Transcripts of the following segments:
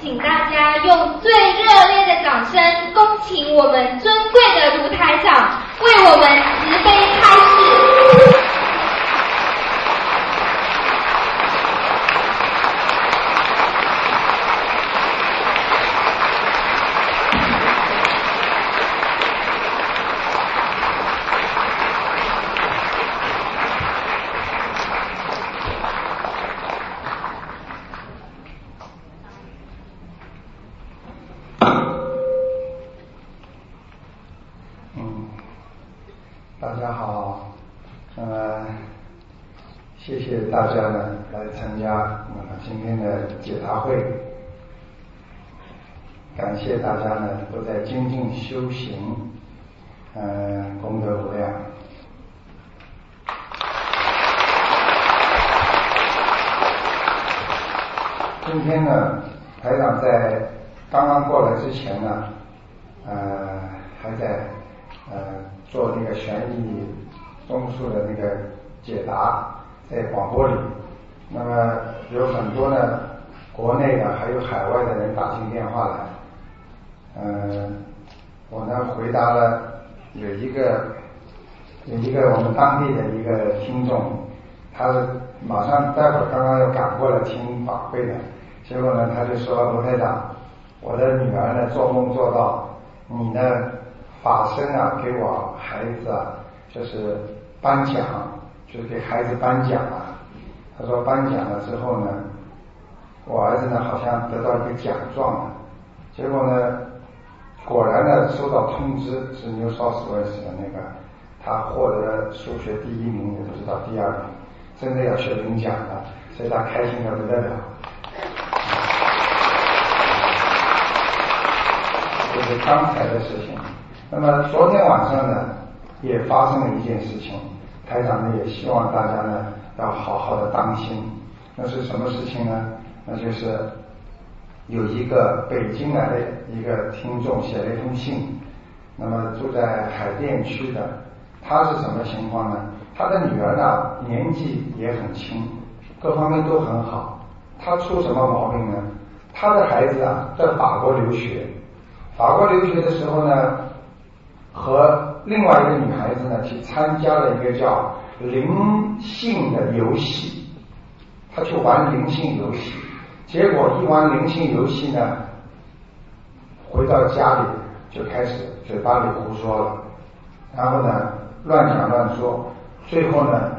请大家用最热烈的掌声，恭请我们尊贵的卢台长为我们慈悲开示。嗯，大家好，呃，谢谢大家呢来参加那么今天的解答会，感谢大家呢都在精进修行，呃，功德无量。今天呢，台长在刚刚过来之前呢，呃，还在呃做那个悬疑综述的那个解答，在广播里。那么有很多呢，国内的还有海外的人打进电话来，嗯、我呢回答了有一个有一个我们当地的一个听众，他马上待会儿刚刚要赶过来听法会的，结果呢他就说卢台长，我的女儿呢做梦做到你呢法身啊给我孩子啊就是颁奖，就是给孩子颁奖啊。他说颁奖了之后呢，我儿子呢好像得到一个奖状了，结果呢果然呢收到通知是 New South Wales 的那个，他获得了数学第一名，也不知道第二名，真的要去领奖了，所以他开心的不得了。这是刚才的事情。那么昨天晚上呢，也发生了一件事情，台长呢也希望大家呢要好好当心。那是什么事情呢？那就是有一个北京来的一个听众写了一封信，那么住在海淀区的，他是什么情况呢？他的女儿呢年纪也很轻，各方面都很好，他出什么毛病呢？他的孩子啊在法国留学，法国留学的时候呢，和另外一个女孩子呢去参加了一个叫灵性的游戏，他去玩灵性游戏，结果一玩灵性游戏呢，回到家里就开始嘴巴里胡说了，然后呢乱讲乱说，最后呢，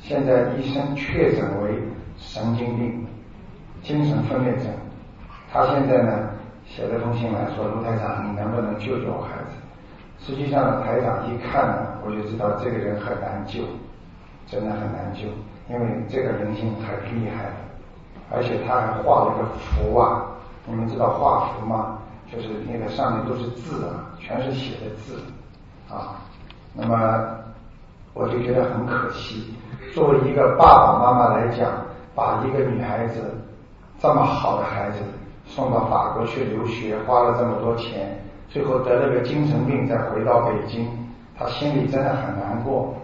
现在医生确诊为神经病、精神分裂症。他现在呢写了封信来说，卢台长，你能不能救救我孩子？实际上，台长一看呢，我就知道这个人很难救，真的很难救，因为这个人性太厉害了，而且他还画了个符啊，你们知道画符吗？就是那个上面都是字啊，全是写的字啊，那么我就觉得很可惜。作为一个爸爸妈妈来讲，把一个女孩子这么好的孩子送到法国去留学，花了这么多钱，最后得了个精神病，再回到北京，他心里真的很难过。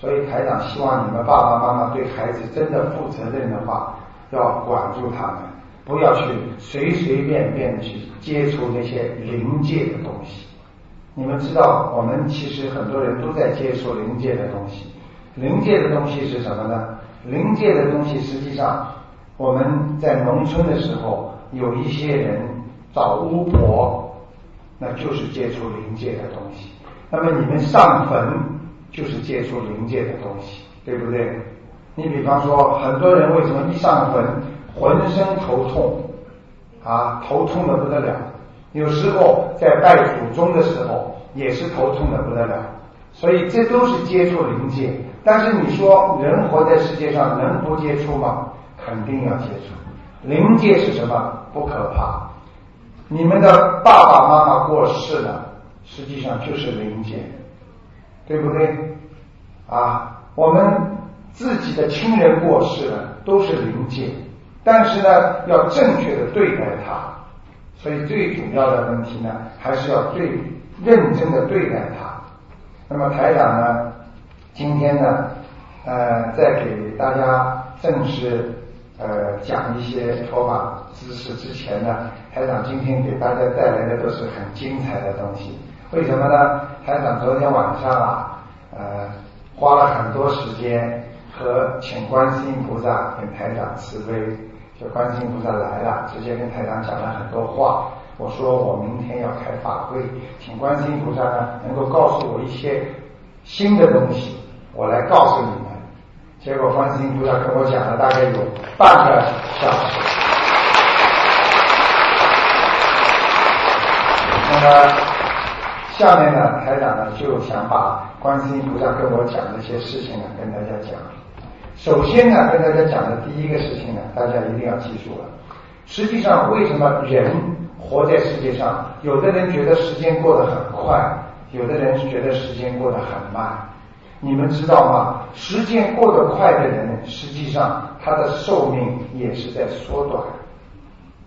所以台长希望你们爸爸妈妈对孩子真的负责任的话，要管住他们，不要去随随便便去接触那些灵界的东西。你们知道，我们其实很多人都在接触灵界的东西。灵界的东西是什么呢？灵界的东西实际上，我们在农村的时候，有一些人找巫婆，那就是接触灵界的东西。那么你们上坟就是接触灵界的东西，对不对？你比方说，很多人为什么一上坟浑身头痛啊，头痛的不得了？有时候在拜祖宗的时候也是头痛的不得了，所以这都是接触灵界。但是你说人活在世界上能不接触吗？肯定要接触。灵界是什么？不可怕。你们的爸爸妈妈过世了，实际上就是灵界，对不对？啊，我们自己的亲人过世了，都是灵界，但是呢，要正确的对待他。所以最主要的问题呢，还是要最认真的对待他。那么台长呢，今天呢，呃，在给大家正式呃讲一些佛法知识之前呢，台长今天给大家带来的都是很精彩的东西。为什么呢？台长昨天晚上啊，呃，花了很多时间和请观世音菩萨跟台长慈悲，就观世音菩萨来了，直接跟台长讲了很多话。我说我明天要开法会，请观世音菩萨呢能够告诉我一些新的东西，我来告诉你们。结果观世音菩萨跟我讲了大概有半个小时。那么下面呢，台长呢就想把观世音菩萨跟我讲的一些事情呢跟大家讲。首先呢，跟大家讲的第一个事情呢，大家一定要记住了。实际上，为什么人活在世界上，有的人觉得时间过得很快，有的人觉得时间过得很慢？你们知道吗？时间过得快的人，实际上他的寿命也是在缩短。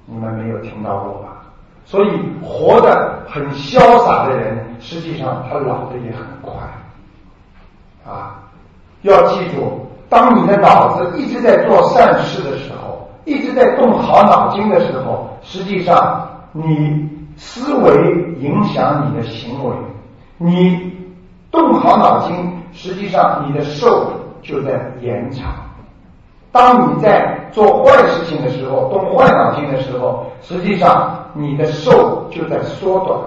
你们没有听到过吧？所以活得很潇洒的人，实际上他老的也很快。啊，要记住，当你的脑子一直在做善事的时候，一直在动好脑筋的时候，实际上你思维影响你的行为，你动好脑筋。实际上，你的寿就在延长。当你在做坏事情的时候，动坏脑筋的时候，实际上你的寿就在缩短。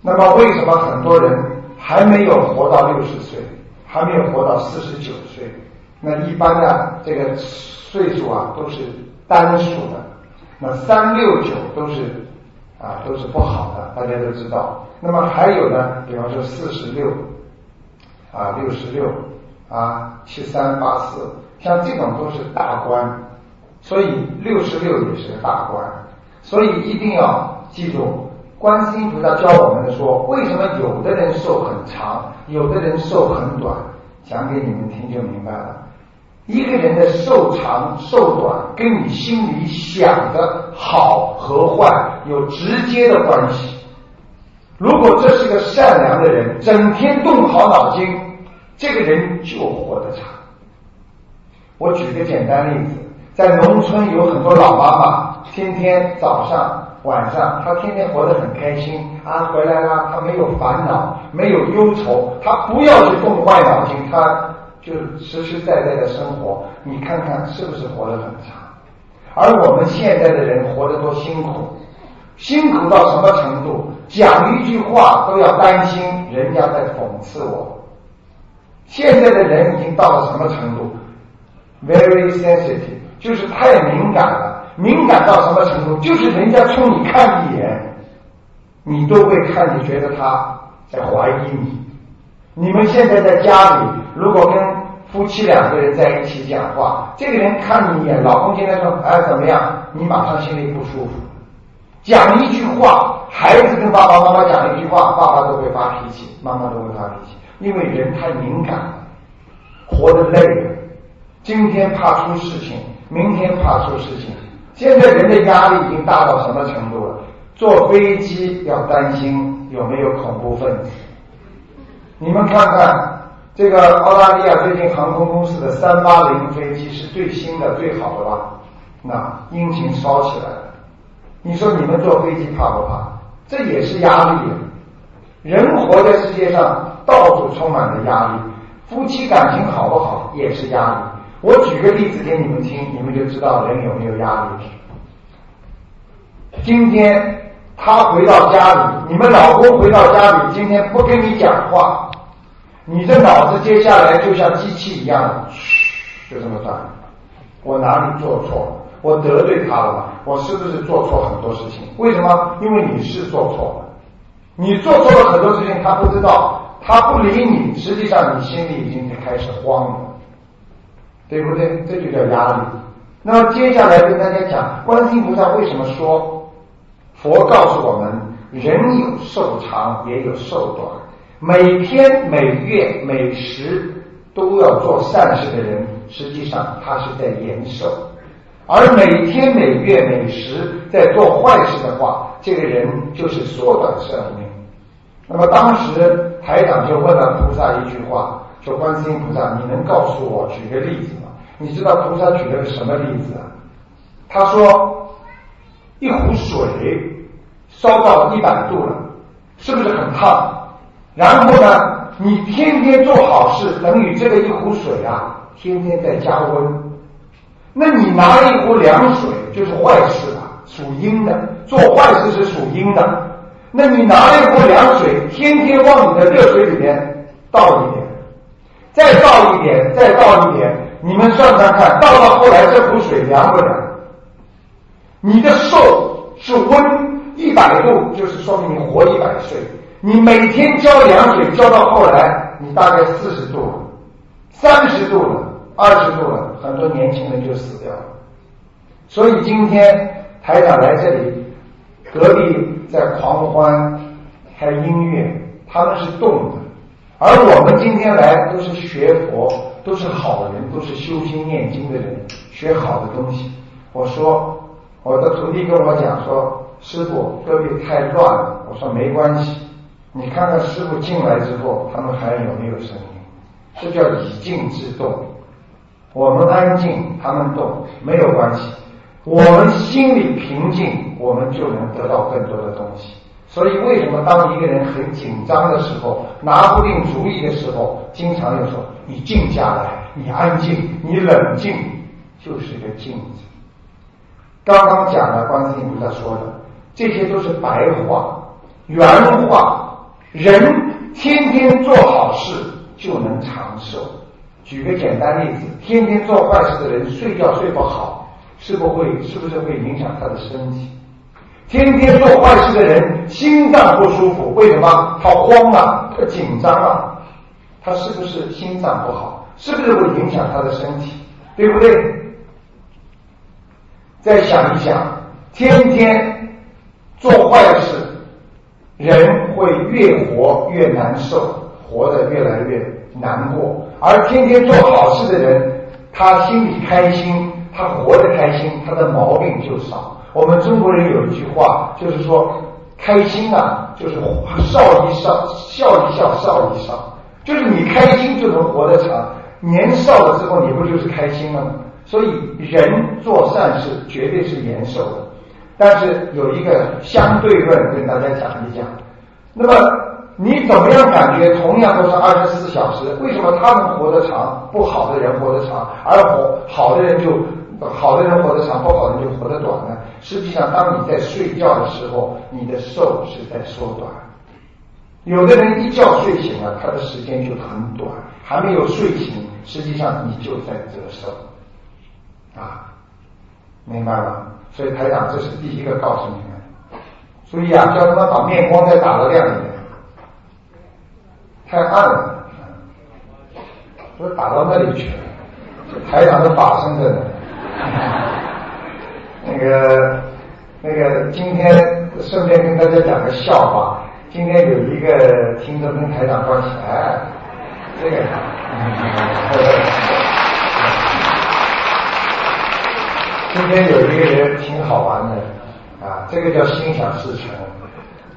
那么，为什么很多人还没有活到六十岁，还没有活到四十九岁？那一般的这个岁数啊，都是单数的。那三六九都是啊，都是不好的，大家都知道。那么还有呢，比方说四十六。啊，六十六啊，七三八四，像这种都是大官，所以六十六也是个大官，所以一定要记住，观世音菩萨教我们说，为什么有的人寿很长，有的人寿很短，讲给你们听就明白了。一个人的寿长寿短，跟你心里想的好和坏有直接的关系。如果这是个善良的人，整天动好脑筋，这个人就活得长。我举个简单例子，在农村有很多老妈妈，天天早上、晚上，她天天活得很开心啊，回来了，她没有烦恼，没有忧愁，她不要去动坏脑筋，她就实实在在的生活。你看看是不是活得很长？而我们现在的人活得多辛苦。辛苦到什么程度？讲一句话都要担心人家在讽刺我。现在的人已经到了什么程度？Very sensitive，就是太敏感了。敏感到什么程度？就是人家冲你看一眼，你都会看，你觉得他在怀疑你。你们现在在家里，如果跟夫妻两个人在一起讲话，这个人看你一眼，老公今天说哎怎么样？你马上心里不舒服。讲一句话，孩子跟爸爸妈妈讲一句话，爸爸都会发脾气，妈妈都会发脾气，因为人太敏感，活得累了。今天怕出事情，明天怕出事情。现在人的压力已经大到什么程度了？坐飞机要担心有没有恐怖分子。你们看看这个澳大利亚最近航空公司的三八零飞机是最新的、最好的吧？那引擎烧起来了。你说你们坐飞机怕不怕？这也是压力。人活在世界上，到处充满了压力。夫妻感情好不好也是压力。我举个例子给你们听，你们就知道人有没有压力。今天他回到家里，你们老公回到家里，今天不跟你讲话，你这脑子接下来就像机器一样，就这么转。我哪里做错了？我得罪他了吗？我是不是做错很多事情？为什么？因为你是做错了，你做错了很多事情，他不知道，他不理你，实际上你心里已经开始慌了，对不对？这就叫压力。那么接下来跟大家讲，观音菩萨为什么说？佛告诉我们，人有寿长，也有寿短。每天、每月、每时都要做善事的人，实际上他是在延寿。而每天每月每时在做坏事的话，这个人就是缩短寿命。那么当时台长就问了菩萨一句话，说：“观世音菩萨，你能告诉我举个例子吗？你知道菩萨举了个什么例子啊？他说一壶水烧到一百度了，是不是很烫？然后呢，你天天做好事，等于这个一壶水啊，天天在加温。那你拿一壶凉水就是坏事了，属阴的，做坏事是属阴的。那你拿了一壶凉水，天天往你的热水里面倒一点，再倒一点，再倒一点，你们算算看，倒到后来这壶水凉不凉？你的寿是温一百度，就是说明你活一百岁。你每天浇凉水浇到后来，你大概四十度了，三十度了，二十度了，很多年轻人就死掉了。所以今天台长来这里，隔壁在狂欢开音乐，他们是动的，而我们今天来都是学佛，都是好人，都是修心念经的人，学好的东西。我说，我的徒弟跟我讲说，师傅隔壁太乱了。我说没关系。你看看师傅进来之后，他们还有没有声音？这叫以静制动。我们安静，他们动，没有关系。我们心里平静，我们就能得到更多的东西。所以，为什么当一个人很紧张的时候，拿不定主意的时候，经常要说：“你静下来，你安静，你冷静，就是个静字。”刚刚讲了观世音菩萨说的，这些都是白话、原话。人天天做好事就能长寿。举个简单例子，天天做坏事的人睡觉睡不好，是不会是不是会影响他的身体？天天做坏事的人心脏不舒服，为什么？他慌了，他紧张了，他是不是心脏不好？是不是会影响他的身体？对不对？再想一想，天天做坏事。人会越活越难受，活得越来越难过。而天天做好事的人，他心里开心，他活得开心，他的毛病就少。我们中国人有一句话，就是说，开心啊，就是少一少，笑一笑，少一少，就是你开心就能活得长。年少的时候，你不就是开心了吗？所以，人做善事绝对是延寿的。但是有一个相对论跟大家讲一讲，那么你怎么样感觉同样都是二十四小时，为什么他们活得长，不好的人活得长，而活好的人就好的人活得长，不好的人就活得短呢？实际上，当你在睡觉的时候，你的寿是在缩短。有的人一觉睡醒了，他的时间就很短，还没有睡醒，实际上你就在折寿啊，明白吗？所以台长，这是第一个告诉你们，注意啊，叫他们把面光再打得亮一点，太暗了，都打到那里去了。台长的法身在那，那 个那个，今天顺便跟大家讲个笑话。今天有一个听众跟台长关系，哎，这个。今天有一个人挺好玩的啊，这个叫心想事成。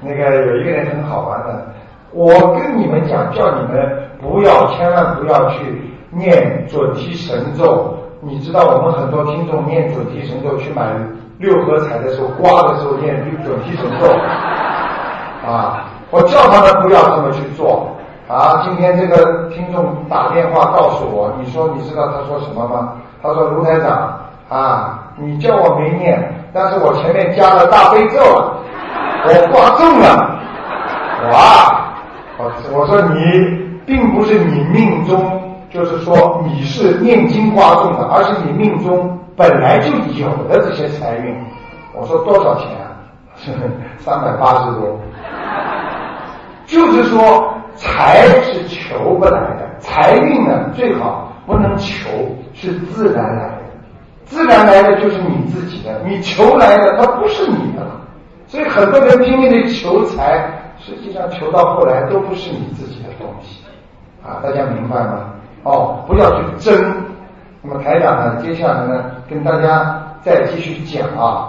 那个有一个人很好玩的，我跟你们讲，叫你们不要，千万不要去念准提神咒。你知道，我们很多听众念准提神咒，去买六合彩的时候，刮的时候念准提神咒 啊。我叫他们不要这么去做啊。今天这个听众打电话告诉我，你说你知道他说什么吗？他说卢台长啊。你叫我没念，但是我前面加了大悲咒，我刮中了，哇！我我说你并不是你命中，就是说你是念经刮中的，而是你命中本来就有的这些财运。我说多少钱啊？三百八十多。就是说财是求不来的，财运呢最好不能求，是自然来的。自然来的就是你自己的，你求来的它不是你的了，所以很多人拼命的求财，实际上求到后来都不是你自己的东西，啊，大家明白吗？哦，不要去争。那么台长呢，接下来呢，跟大家再继续讲啊。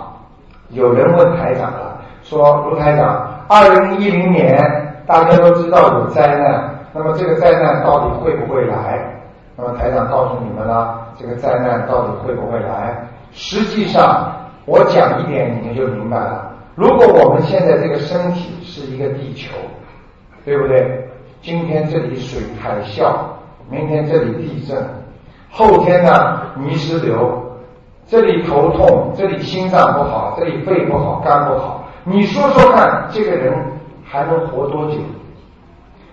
有人问台长了，说卢台长，二零一零年大家都知道有灾难，那么这个灾难到底会不会来？那么台长告诉你们了，这个灾难到底会不会来？实际上，我讲一点你们就明白了。如果我们现在这个身体是一个地球，对不对？今天这里水海啸，明天这里地震，后天呢泥石流，这里头痛，这里心脏不好，这里肺不好，肝不好。你说说看，这个人还能活多久？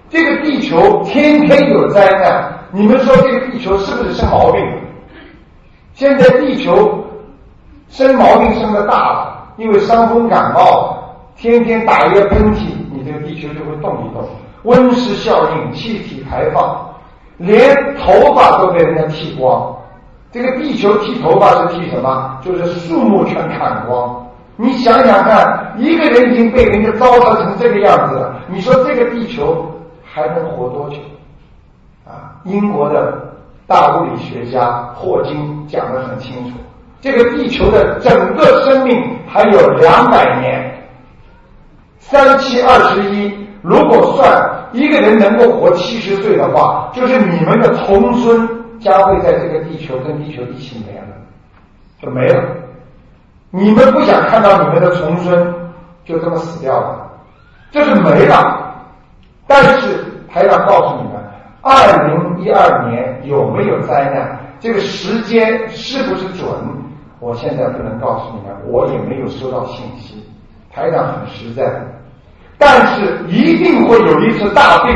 这个地球天天有灾难，你们说这个地球是不是生毛病？现在地球生毛病生的大了，因为伤风感冒，天天打一个喷嚏，你这个地球就会动一动。温室效应、气体排放，连头发都被人家剃光。这个地球剃头发是剃什么？就是树木全砍光。你想想看，一个人已经被人家糟蹋成这个样子了，你说这个地球？还能活多久？啊，英国的大物理学家霍金讲得很清楚，这个地球的整个生命还有两百年，三七二十一。如果算一个人能够活七十岁的话，就是你们的重孙将会在这个地球跟地球一起没了，就没了。你们不想看到你们的重孙就这么死掉了，就是没了。但是还要告诉你们，二零一二年有没有灾难？这个时间是不是准？我现在不能告诉你们，我也没有收到信息。台长很实在，但是一定会有一次大病，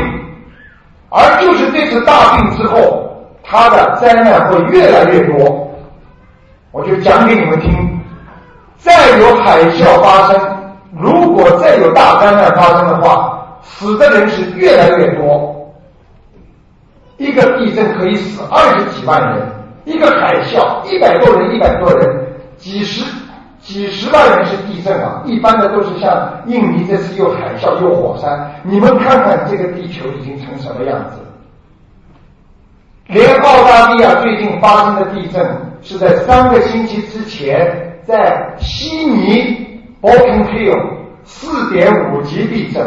而就是这次大病之后，他的灾难会越来越多。我就讲给你们听，再有海啸发生，如果再有大灾难发生的话。死的人是越来越多，一个地震可以死二十几万人，一个海啸一百多人，一百多人，几十几十万人是地震啊！一般的都是像印尼这次又海啸又火山，你们看看这个地球已经成什么样子？连澳大利亚最近发生的地震是在三个星期之前，在悉尼 b o k e n Hill 四点五级地震。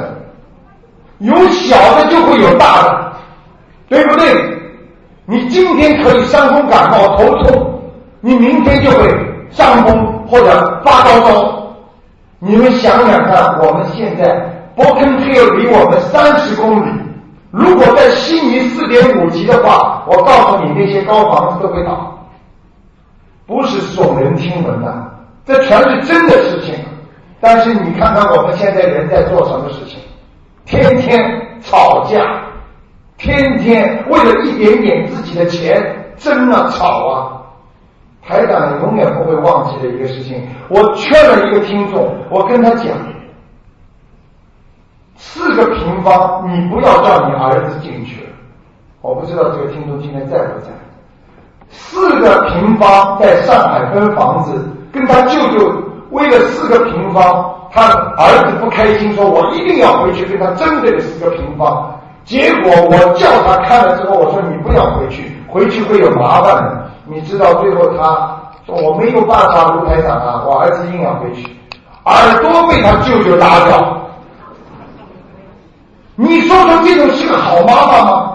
有小的就会有大的，对不对？你今天可以伤风感冒、头痛，你明天就会伤风或者发高烧。你们想想看，我们现在伯肯特离我们三十公里，如果在悉尼四点五级的话，我告诉你，那些高房子都会倒，不是耸人听闻的，这全是真的事情。但是你看看我们现在人在做什么事情？天天吵架，天天为了一点点自己的钱争啊吵啊。台长永远不会忘记的一个事情，我劝了一个听众，我跟他讲，四个平方，你不要叫你儿子进去了。我不知道这个听众今天在不在。四个平方在上海分房子，跟他舅舅为了四个平方。他儿子不开心，说我一定要回去跟他争这个四个平方。结果我叫他看了之后，我说你不要回去，回去会有麻烦的。你知道最后他说我没有办法，卢台长啊，我儿子硬要回去，耳朵被他舅舅打掉。你说说这种是个好妈妈吗？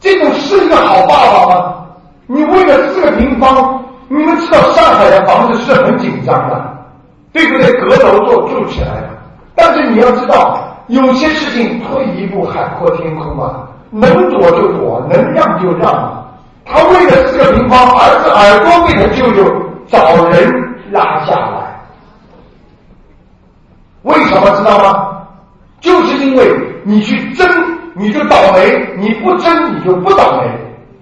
这种是一个好爸爸吗？你为了四个平方，你们知道上海的房子是很紧张的。对不对？阁楼都住起来了，但是你要知道，有些事情退一步海阔天空啊，能躲就躲，能让就让。他为了四个平方，儿子耳朵被他舅舅找人拉下来，为什么知道吗？就是因为你去争，你就倒霉；你不争，你就不倒霉。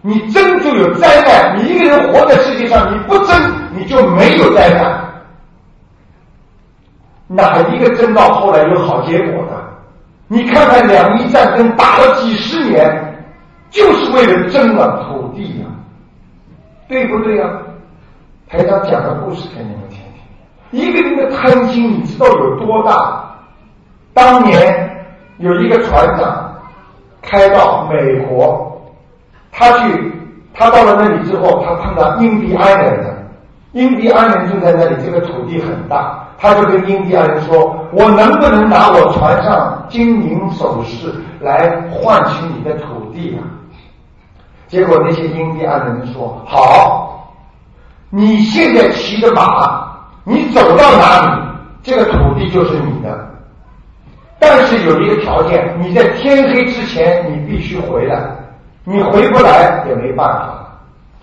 你争就有灾难，你一个人活在世界上，你不争，你就没有灾难。哪一个争到后来有好结果的？你看看两伊战争打了几十年，就是为了争了土地呀，对不对呀？台长讲个故事给你们听听。一个人的贪心，你知道有多大？当年有一个船长开到美国，他去，他到了那里之后，他碰到印第安人了，印第安人就在那里，这个土地很大。他就跟印第安人说：“我能不能拿我船上金银首饰来换取你的土地啊？”结果那些印第安人说：“好。”你现在骑着马，你走到哪里，这个土地就是你的。但是有一个条件，你在天黑之前你必须回来，你回不来也没办法。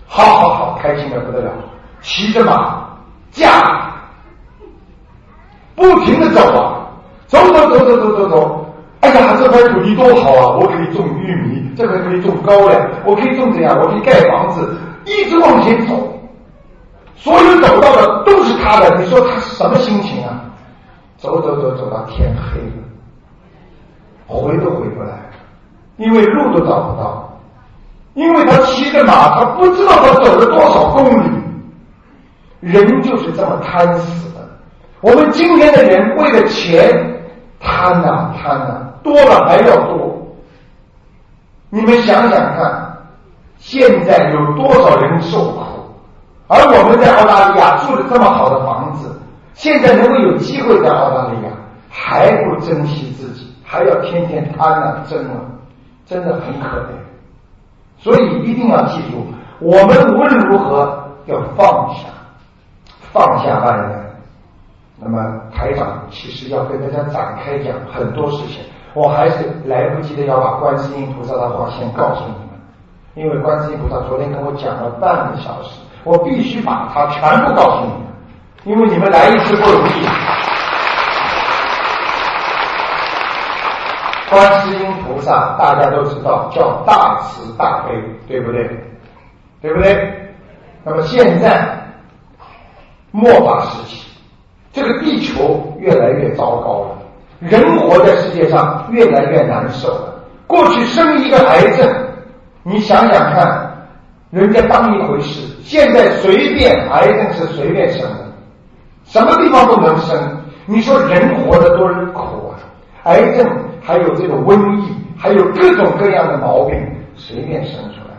好好好，开心的不得了，骑着马驾，不停的走啊，走走走走走走走。哎呀，这块土地多好啊！我可以种玉米，这块可以种高粱，我可以种怎样，我可以盖房子，一直往前走。所有走到的都是他的，你说他什么心情啊？走走走走到天黑了，回都回不来，因为路都找不到，因为他骑着马，他不知道他走了多少公里。人就是这么贪死的。我们今天的人为了钱贪呐贪呐。多了还要多，你们想想看，现在有多少人受苦？而我们在澳大利亚住的这么好的房子，现在能够有机会在澳大利亚，还不珍惜自己，还要天天贪啊争啊，真的很可怜。所以一定要记住，我们无论如何要放下，放下万人。那么台长其实要跟大家展开讲很多事情。我还是来不及的，要把观世音菩萨的话先告诉你们，因为观世音菩萨昨天跟我讲了半个小时，我必须把它全部告诉你们，因为你们来一次不容易。观世音菩萨大家都知道叫大慈大悲，对不对？对不对？那么现在末法时期，这个地球越来越糟糕了。人活在世界上越来越难受了。过去生一个癌症，你想想看，人家当一回事。现在随便癌症是随便生的，什么地方都能生。你说人活得多苦啊！癌症还有这个瘟疫，还有各种各样的毛病，随便生出来。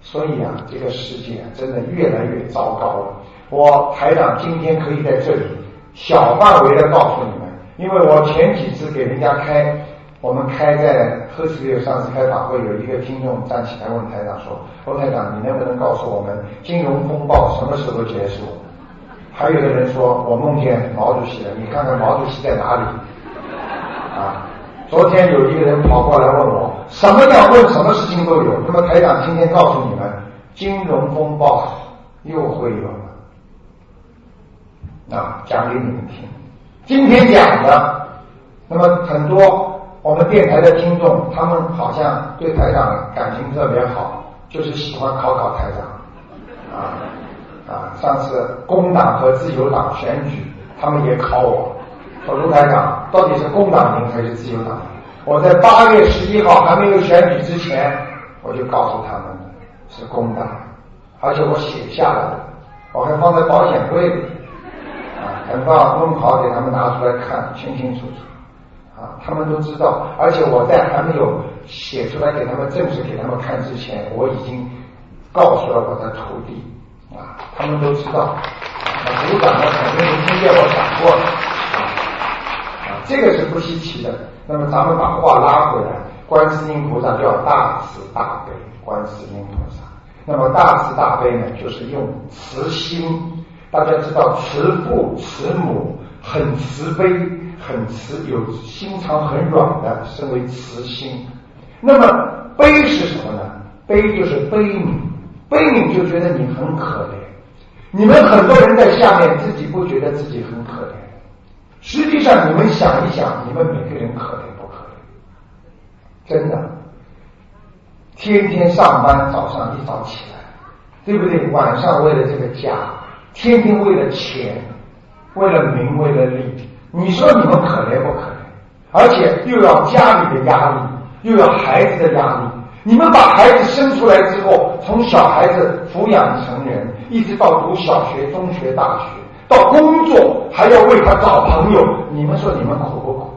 所以啊，这个世界真的越来越糟糕了。我台长今天可以在这里小范围的告诉你们。因为我前几次给人家开，我们开在赫斯利上次开法会，有一个听众站起来问台长说：“欧台长，你能不能告诉我们金融风暴什么时候结束？”还有的人说：“我梦见毛主席了，你看看毛主席在哪里？”啊，昨天有一个人跑过来问我，什么叫问什么事情都有。那么台长今天告诉你们，金融风暴又会有了，啊，讲给你们听。今天讲的，那么很多我们电台的听众，他们好像对台长感情特别好，就是喜欢考考台长，啊啊！上次工党和自由党选举，他们也考我，说卢台长到底是工党赢还是自由党赢？我在八月十一号还没有选举之前，我就告诉他们是工党，而且我写下来了，我还放在保险柜里。啊等到弄好，给他们拿出来看，清清楚楚，啊，他们都知道。而且我在还没有写出来给他们正式给他们看之前，我已经告诉了我的徒弟，啊，他们都知道。那组长呢，肯定是听见我讲过了，啊，这个是不稀奇的。那么咱们把话拉回来，观世音菩萨叫大慈大悲，观世音菩萨。那么大慈大悲呢，就是用慈心。大家知道慈父慈母很慈悲，很慈，有心肠很软的，称为慈心。那么悲是什么呢？悲就是悲悯，悲悯就觉得你很可怜。你们很多人在下面自己不觉得自己很可怜，实际上你们想一想，你们每个人可怜不可怜？真的，天天上班，早上一早起来，对不对？晚上为了这个家。天天为了钱，为了名，为了利，你说你们可怜不可怜？而且又要家里的压力，又要孩子的压力。你们把孩子生出来之后，从小孩子抚养成人，一直到读小学、中学、大学，到工作还要为他找朋友。你们说你们苦不苦？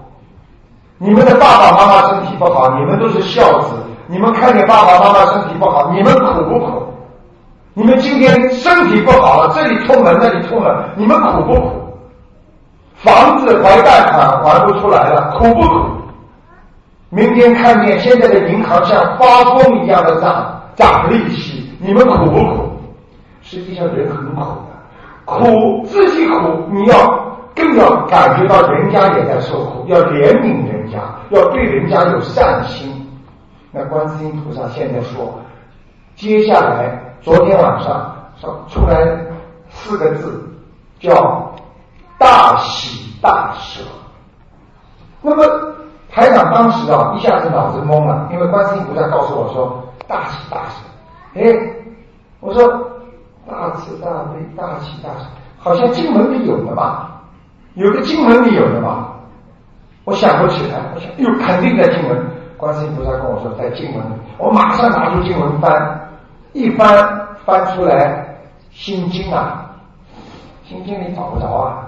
你们的爸爸妈妈身体不好，你们都是孝子。你们看见爸爸妈妈身体不好，你们苦不苦？你们今天身体不好了，这里痛了，那里痛了，你们苦不苦？房子还贷款还不出来了，苦不苦？明天看见现在的银行像发疯一样的涨涨利息，你们苦不苦？实际上人很苦的，苦自己苦，你要更要感觉到人家也在受苦，要怜悯人家，要对人家有善心。那观世音菩萨现在说，接下来昨天晚上说出来四个字，叫大喜大舍。那么台长当时啊，一下子脑子懵了，因为观世音菩萨告诉我说大喜大舍。哎，我说大慈大悲大喜大舍，好像经文里有的吧？有的经文里有的吧？我想不起来，我想，哟，肯定在经文。观世音菩萨跟我说在经文里，我马上拿出经文翻，一翻翻出来心经啊，心经你找不着啊。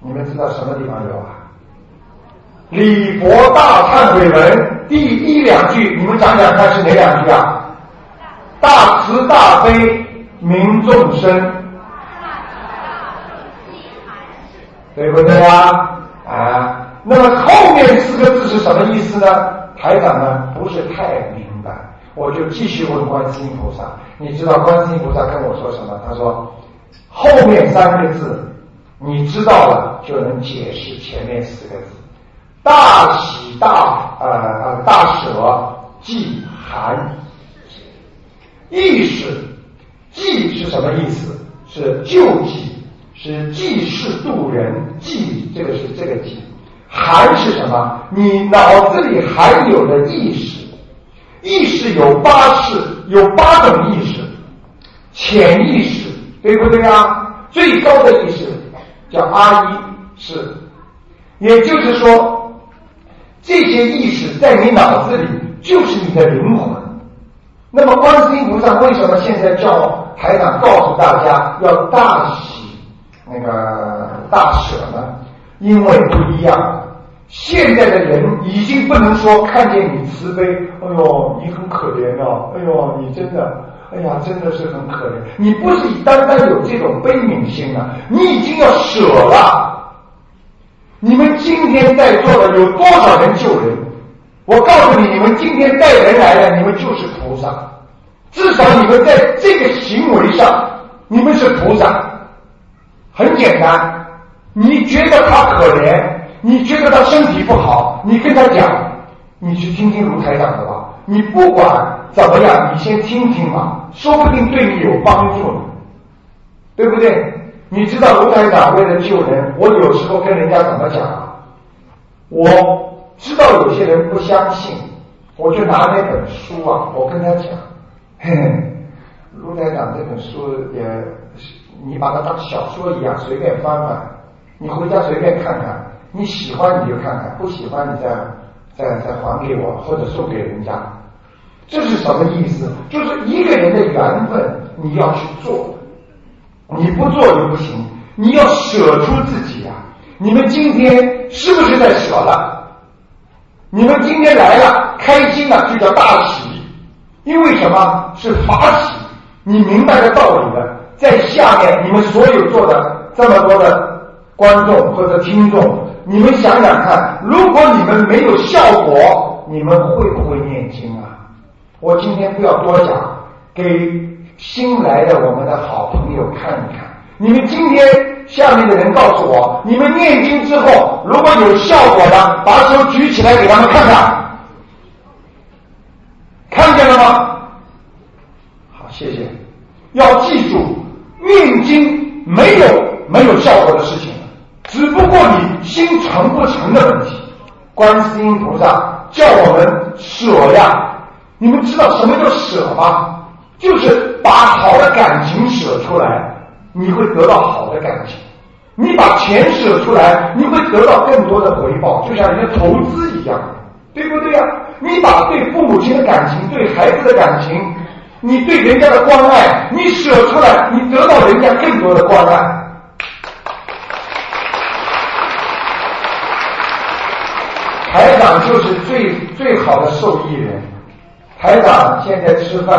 你们知道什么地方有啊？李博大忏悔文第一两句，你们讲讲看是哪两句啊？大慈大悲悯众生，对不对啊？啊，那么后面四个字是什么意思呢？台长呢不是太明，我就继续问观世音菩萨。你知道观世音菩萨跟我说什么？他说后面三个字你知道了就能解释前面四个字。大喜大呃呃大舍即含意识，济是什么意思？是救济，是济世度人，济这个是这个济。含是什么？你脑子里含有的意识，意识有八识，有八种意识，潜意识，对不对啊？最高的意识叫阿一是，也就是说，这些意识在你脑子里就是你的灵魂。那么，观世音菩萨为什么现在叫台长告诉大家要大喜那个大舍呢？因为不一样。现在的人已经不能说看见你慈悲，哎呦，你很可怜哦，哎呦，你真的，哎呀，真的是很可怜。你不是单单有这种悲悯心啊，你已经要舍了。你们今天在座的有多少人救人？我告诉你，你们今天带人来了，你们就是菩萨。至少你们在这个行为上，你们是菩萨。很简单，你觉得他可怜。你觉得他身体不好，你跟他讲，你去听听卢台长的吧。你不管怎么样，你先听听嘛，说不定对你有帮助呢，对不对？你知道卢台长为了救人，我有时候跟人家怎么讲？我知道有些人不相信，我就拿那本书啊，我跟他讲，嘿嘿，卢台长这本书也，你把它当小说一样随便翻翻，你回家随便看看。你喜欢你就看看，不喜欢你再再再还给我或者送给人家，这是什么意思？就是一个人的缘分你要去做，你不做就不行，你要舍出自己啊！你们今天是不是在舍了？你们今天来了，开心了就叫大喜，因为什么是法喜？你明白的道理的，在下面你们所有做的这么多的观众或者听众。你们想想看，如果你们没有效果，你们会不会念经啊？我今天不要多讲，给新来的我们的好朋友看一看。你们今天下面的人告诉我，你们念经之后如果有效果的，把手举起来给他们看看，看见了吗？好，谢谢。要记住，念经没有没有效果的事情。只不过你心诚不诚的问题，观世音菩萨叫我们舍呀。你们知道什么叫舍吗？就是把好的感情舍出来，你会得到好的感情；你把钱舍出来，你会得到更多的回报，就像人家投资一样，对不对呀？你把对父母亲的感情、对孩子的感情、你对人家的关爱，你舍出来，你得到人家更多的关爱。台长就是最最好的受益人。台长现在吃饭，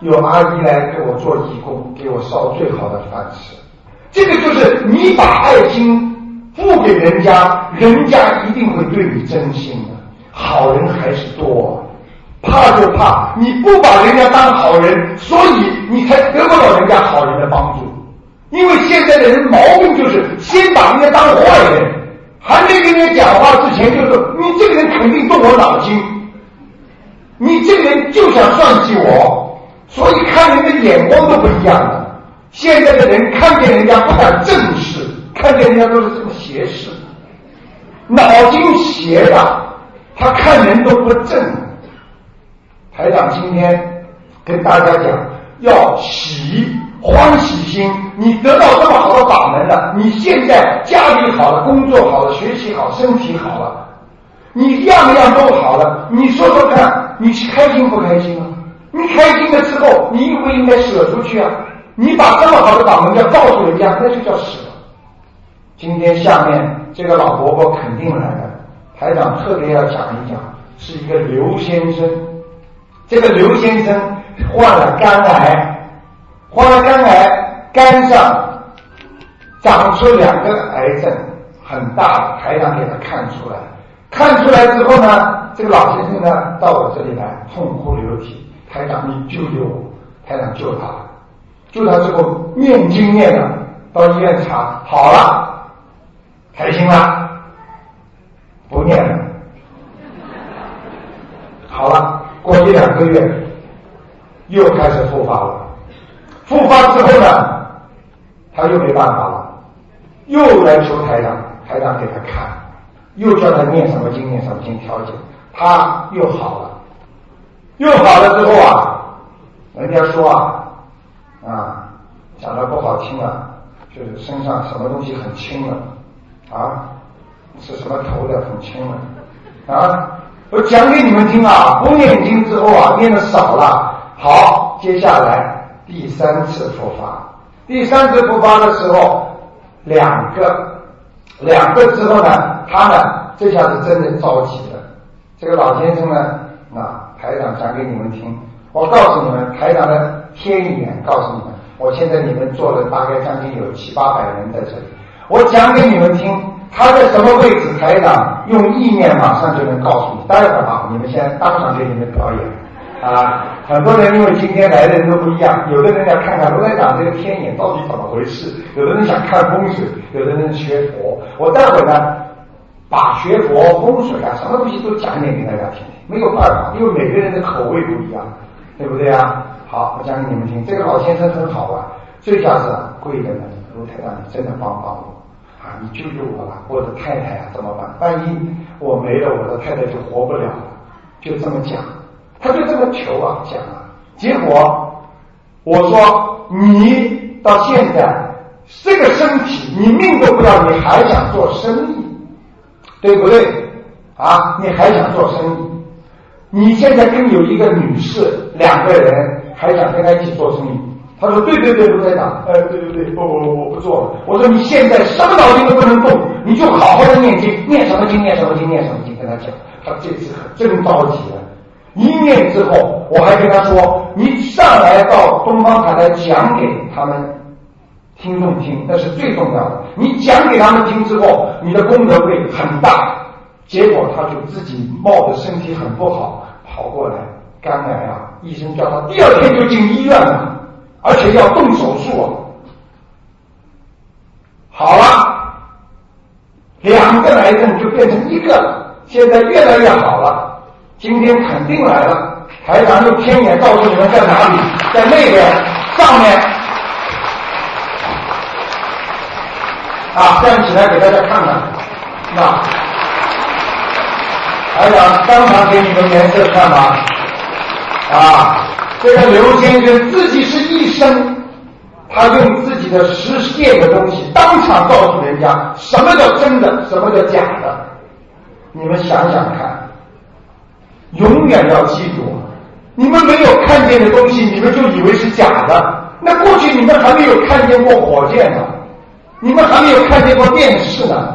有阿姨来给我做义工，给我烧最好的饭吃。这个就是你把爱心付给人家，人家一定会对你真心的。好人还是多，怕就怕你不把人家当好人，所以你才得不到人家好人的帮助。因为现在的人毛病就是先把人家当坏人，还没跟你讲话之前就说你这个人肯定动我脑筋，你这个人就想算计我，所以看人的眼光都不一样了。现在的人看见人家不敢正视，看见人家都是这么斜视，脑筋斜的，他看人都不正。台长今天跟大家讲，要喜欢喜心，你得到这么好的法门了，你现在家里好了，工作好了，学习好，身体好了，你样样都好了，你说说看，你是开心不开心啊？你开心了之后，你应不应该舍出去啊？你把这么好的法门要告诉人家，那就叫舍。今天下面这个老伯伯肯定来的，台长特别要讲一讲，是一个刘先生。这个刘先生患了肝癌，患了肝癌，肝上长出两个癌症，很大，台长给他看出来。看出来之后呢，这个老先生呢到我这里来痛哭流涕，台长你救救我，台长救他。救他之后念经念了，到医院查好了，开心了，不念了，好了。过一两个月，又开始复发了。复发之后呢，他又没办法了，又来求台长，台长给他看，又叫他念什么经念什么经调节，他又好了。又好了之后啊，人家说啊，啊，讲的不好听啊，就是身上什么东西很轻了，啊，是什么头的很轻了，啊。我讲给你们听啊，不念经之后啊，念的少了。好，接下来第三次复发，第三次复发的时候，两个，两个之后呢，他呢，这下子真的着急了。这个老先生呢，啊，台长讲给你们听，我告诉你们，台长的天眼告诉你们，我现在你们坐了大概将近有七八百人在这里，我讲给你们听。他在什么位置？台长用意念马上就能告诉你。待会儿啊，你们先当场给你们表演啊！很多人因为今天来的人都不一样，有的人要看看罗台长这个天眼到底怎么回事，有的人想看风水，有的人学佛。我待会呢，把学佛、风水啊，什么东西都讲一点给大家听。没有办法，因为每个人的口味不一样，对不对啊？好，我讲给你们听。这个老先生很好啊，这下子贵人呢，卢台长真的帮帮我。啊，你救救我吧！我的太太啊，怎么办？万一我没了，我的太太就活不了了。就这么讲，他就这么求啊，讲啊。结果我说，你到现在这个身体，你命都不要，你还想做生意，对不对？啊，你还想做生意？你现在跟有一个女士，两个人还想跟他一起做生意。他说：“对对对，卢台长，呃，对对对，不不不，我不做了。我说你现在什么脑筋都不能动，你就好好的念经，念什么经，念什么经，念什么经，跟他讲。他这次可真着急了。一面之后，我还跟他说，你上来到东方台来讲给他们听众听，那是最重要的。你讲给他们听之后，你的功德会很大。结果他就自己冒着身体很不好跑过来，肝癌啊，医生叫他第二天就进医院了。”而且要动手术啊！好了，两个癌症就变成一个了，现在越来越好了。今天肯定来了，台长用天眼告诉你们在哪里，在那边上面。啊，站起来给大家看看，那台长当场给你们颜色看吧，啊。这个刘先生自己是医生，他用自己的实践的东西当场告诉人家什么叫真的，什么叫假的。你们想想看，永远要记住，你们没有看见的东西，你们就以为是假的。那过去你们还没有看见过火箭呢，你们还没有看见过电视呢，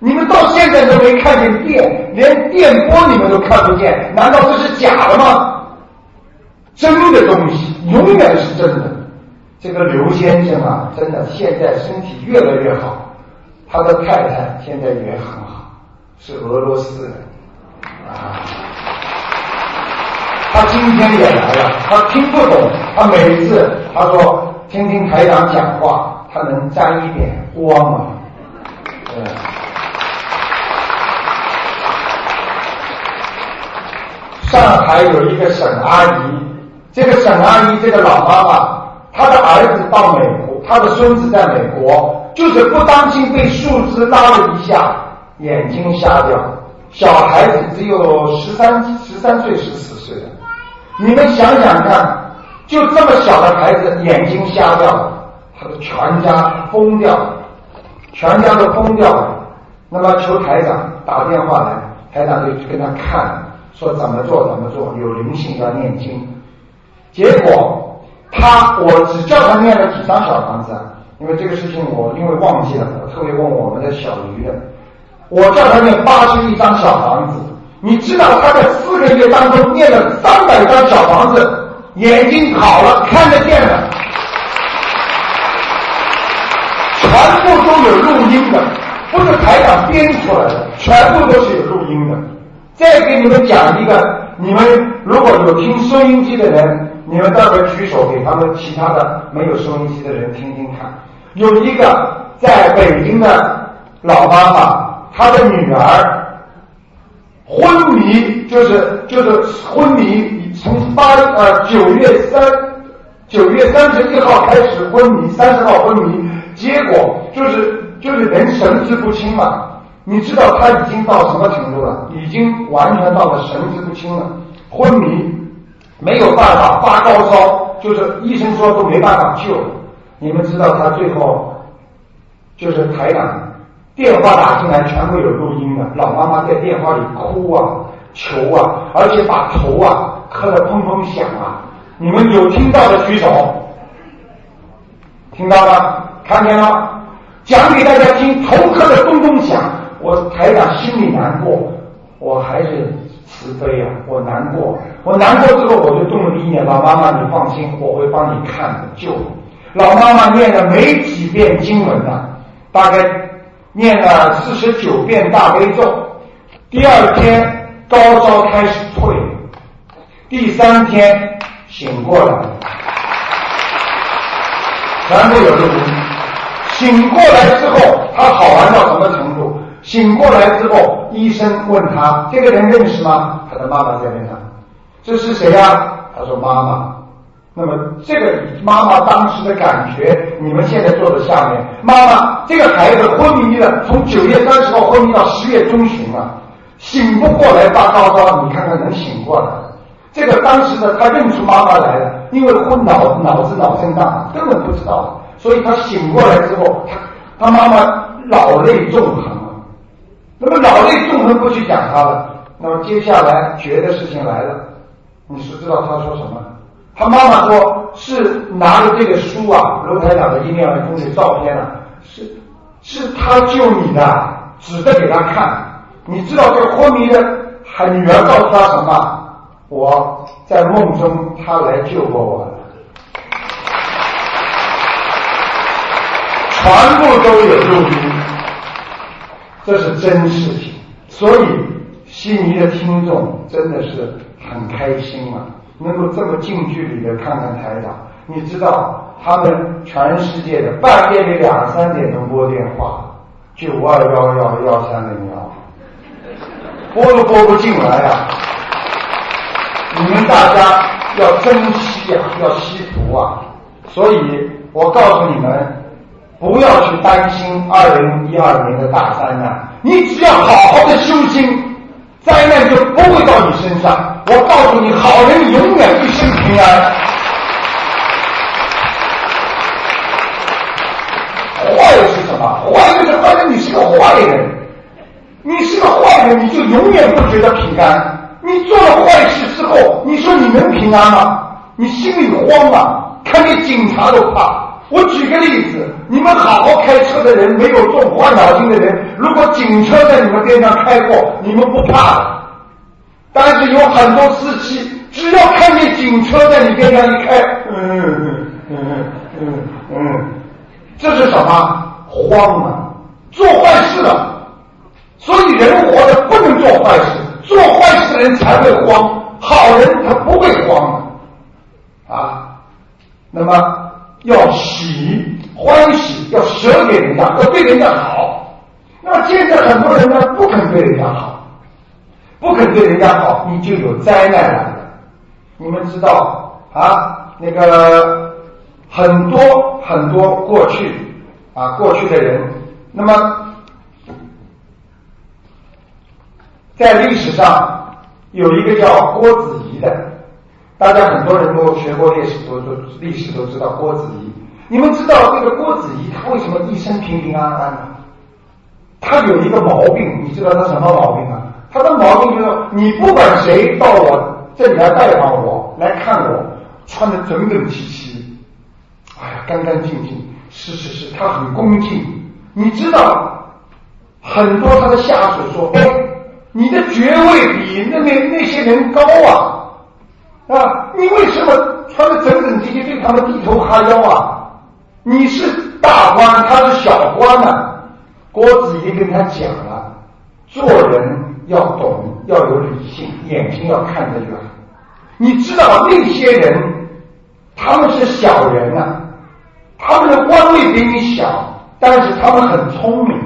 你们到现在都没看见电，连电波你们都看不见，难道这是假的吗？真的东西永远是真的。这个刘先生啊，真的现在身体越来越好，他的太太现在也很好，是俄罗斯人啊。他今天也来了，他听不懂，他每次他说听听台长讲话，他能沾一点光吗？对。上海有一个沈阿姨，这个沈阿姨这个老妈妈，她的儿子到美国，她的孙子在美国，就是不当心被树枝拉了一下，眼睛瞎掉。小孩子只有十三十三岁十四，你们想想看，就这么小的孩子眼睛瞎掉，他的全家疯掉，全家都疯掉了。那么求台长打电话来，台长就跟他看。说怎么做怎么做，有灵性要念经。结果他我只叫他念了几张小房子，啊，因为这个事情我因为忘记了，我特别问我们的小鱼的，我叫他念八十一张小房子。你知道他在四个月当中念了三百张小房子，眼睛好了，看得见了，全部都有录音的，不是台长编出来的，全部都是有录音的。再给你们讲一个，你们如果有听收音机的人，你们待会举手给他们其他的没有收音机的人听听看。有一个在北京的老妈妈，她的女儿昏迷，就是就是昏迷，从八呃九月三九月三十一号开始昏迷，三十号昏迷，结果就是就是人神志不清嘛。你知道他已经到什么程度了？已经完全到了神志不清了，昏迷，没有办法发高烧，就是医生说都没办法救。你们知道他最后就是台长电话打进来，全部有录音的，老妈妈在电话里哭啊、求啊，而且把头啊磕得砰砰响啊。你们有听到的举手，听到了，看见了，讲给大家听，头磕得咚咚响。我台长心里难过，我还是慈悲啊！我难过，我难过之后我就动了意念，老妈妈你放心，我会帮你看的救。老妈妈念了没几遍经文呢，大概念了四十九遍大悲咒。第二天高烧开始退，第三天醒过来，全部有录音。醒过来之后，他好玩到什么程度？醒过来之后，医生问他：“这个人认识吗？”他的妈妈在边上。这是谁呀？他说：“妈妈。”那么这个妈妈当时的感觉，你们现在坐在下面，妈妈，这个孩子昏迷了，从九月三十号昏迷到十月中旬了，醒不过来发高烧，你看看能醒过来？这个当时呢他认出妈妈来了，因为昏脑脑子脑震荡，根本不知道，所以他醒过来之后，他他妈妈老泪纵横。那么老泪纵横不去讲他了，那么接下来绝的事情来了，你是知道他说什么？他妈妈说是拿着这个书啊，卢台长的一面风水照片啊，是是他救你的，指着给他看。你知道这昏迷的还女儿告诉他什么？我在梦中他来救过我了，全部都有录音。这是真事情，所以悉尼的听众真的是很开心啊，能够这么近距离的看看台长。你知道，他们全世界的半夜里两三点钟拨电话，九二幺幺幺三零幺，拨都拨不进来啊！你们大家要珍惜啊，要惜福啊！所以我告诉你们。不要去担心二零一二年的大灾难，你只要好好的修心，灾难就不会到你身上。我告诉你，好人永远一生平安。坏是什么？坏人是坏人，你是个坏人，你是个坏人，你就永远不觉得平安。你做了坏事之后，你说你能平安吗？你心里慌啊，看见警察都怕。我举个例子，你们好好开车的人，没有动坏脑筋的人，如果警车在你们边上开过，你们不怕。但是有很多司机，只要看见警车在你边上一开，嗯嗯嗯嗯嗯，这是什么？慌啊！做坏事了。所以人活着不能做坏事，做坏事的人才会慌，好人他不会慌的啊。那么。要喜欢喜，要舍给人家，要对人家好。那么现在很多人呢，不肯对人家好，不肯对人家好，你就有灾难了。你们知道啊，那个很多很多过去啊，过去的人，那么在历史上有一个叫郭子仪的，大家很多人都学过历史，都都历史都知道郭子仪。你们知道这个郭子仪他为什么一生平平安安呢？他有一个毛病，你知道他什么毛病啊？他的毛病就是你不管谁到我这里来拜访我，来看我，穿的整整齐齐，哎呀，干干净净，是是是，他很恭敬。你知道，很多他的下属说：“哎，你的爵位比那那那些人高啊，啊，你为什么穿的整整齐齐，对他们低头哈腰啊？”你是大官，他是小官呢。郭子仪跟他讲了，做人要懂，要有理性，眼睛要看得远。你知道那些人，他们是小人啊，他们的官位比你小，但是他们很聪明，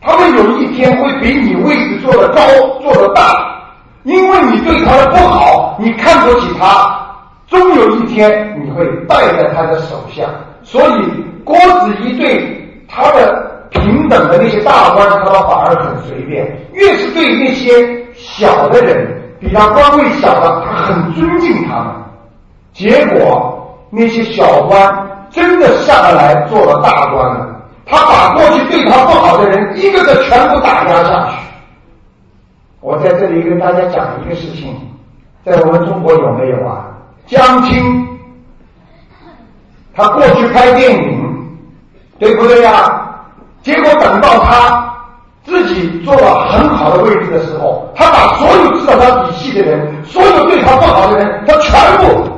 他们有一天会比你位置做得高，做得大，因为你对他的不好，你看不起他，终有一天你会败在他的手下。所以，郭子仪对他的平等的那些大官，他反而很随便；越是对那些小的人，比他官位小的，他很尊敬他们。结果，那些小官真的上来做了大官了，他把过去对他不好的人一个个全部打压下去。我在这里跟大家讲一个事情，在我们中国有没有啊？江青。他过去拍电影，对不对呀？结果等到他自己坐了很好的位置的时候，他把所有知道他底细的人，所有对他不好的人，他全部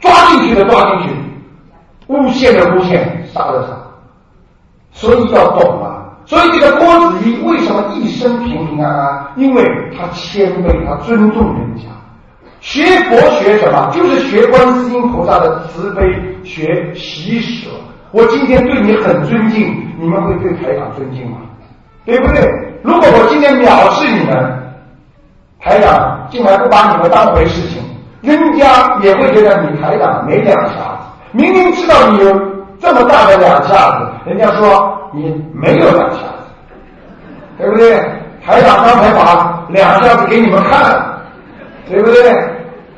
抓进去的抓进去，诬陷的诬陷，杀的杀。所以要懂啊！所以这个郭子仪为什么一生平平安安？因为他谦卑，他尊重人家。学佛学什么？就是学观世音菩萨的慈悲，学喜舍。我今天对你很尊敬，你们会对台长尊敬吗？对不对？如果我今天藐视你们，台长竟然不把你们当回事情，人家也会觉得你台长没两下子。明明知道你有这么大的两下子，人家说你没有两下子，对不对？台长刚才把两下子给你们看了。对不对？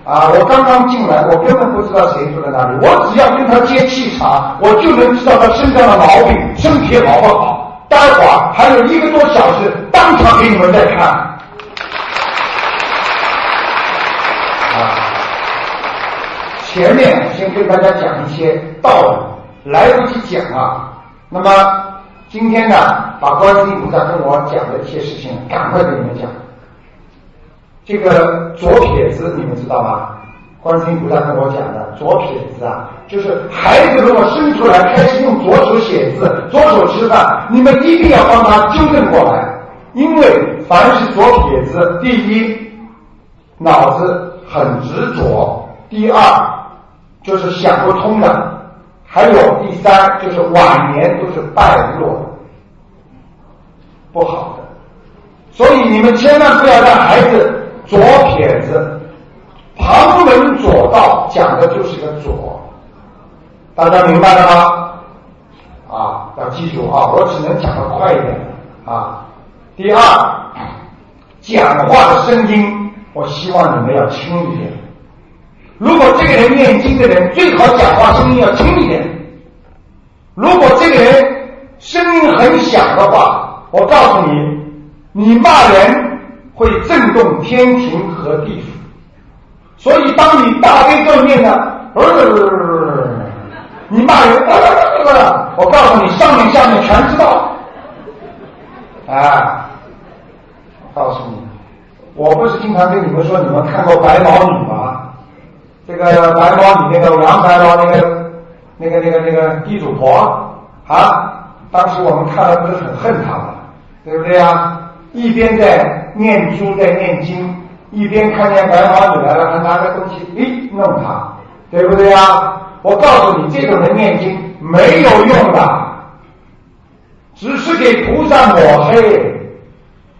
啊，我刚刚进来，我根本不知道谁住在哪里。我只要跟他接气场，我就能知道他身上的毛病，身体好不好。待会儿还有一个多小时，当场给你们再看。啊，前面先跟大家讲一些道理，来不及讲啊。那么今天呢，把观音菩萨跟我讲的一些事情，赶快给你们讲。这个左撇子你们知道吗？观世音菩萨跟我讲的左撇子啊，就是孩子如果生出来开始用左手写字、左手吃饭，你们一定要帮他纠正过来，因为凡是左撇子，第一脑子很执着，第二就是想不通的，还有第三就是晚年都是败落，不好的。所以你们千万不要让孩子。左撇子，旁门左道讲的就是个左，大家明白了吗？啊，要记住啊，我只能讲的快一点啊。第二，讲话的声音，我希望你们要轻一点。如果这个人念经的人，最好讲话声音要轻一点。如果这个人声音很响的话，我告诉你，你骂人。会震动天庭和地府，所以当你大悲咒念的，呃你骂人，我告诉你，上面下面全知道。啊，告诉你，我不是经常跟你们说，你们看过白毛女吗？这个白毛女那个王白毛那个那个那个那个地主婆啊，当时我们看了不是很恨她吗？对不对啊？一边在念珠在念经，一边看见白毛女来了，还拿个东西，诶，弄他，对不对啊？我告诉你，这种人念经没有用的，只是给菩萨抹黑，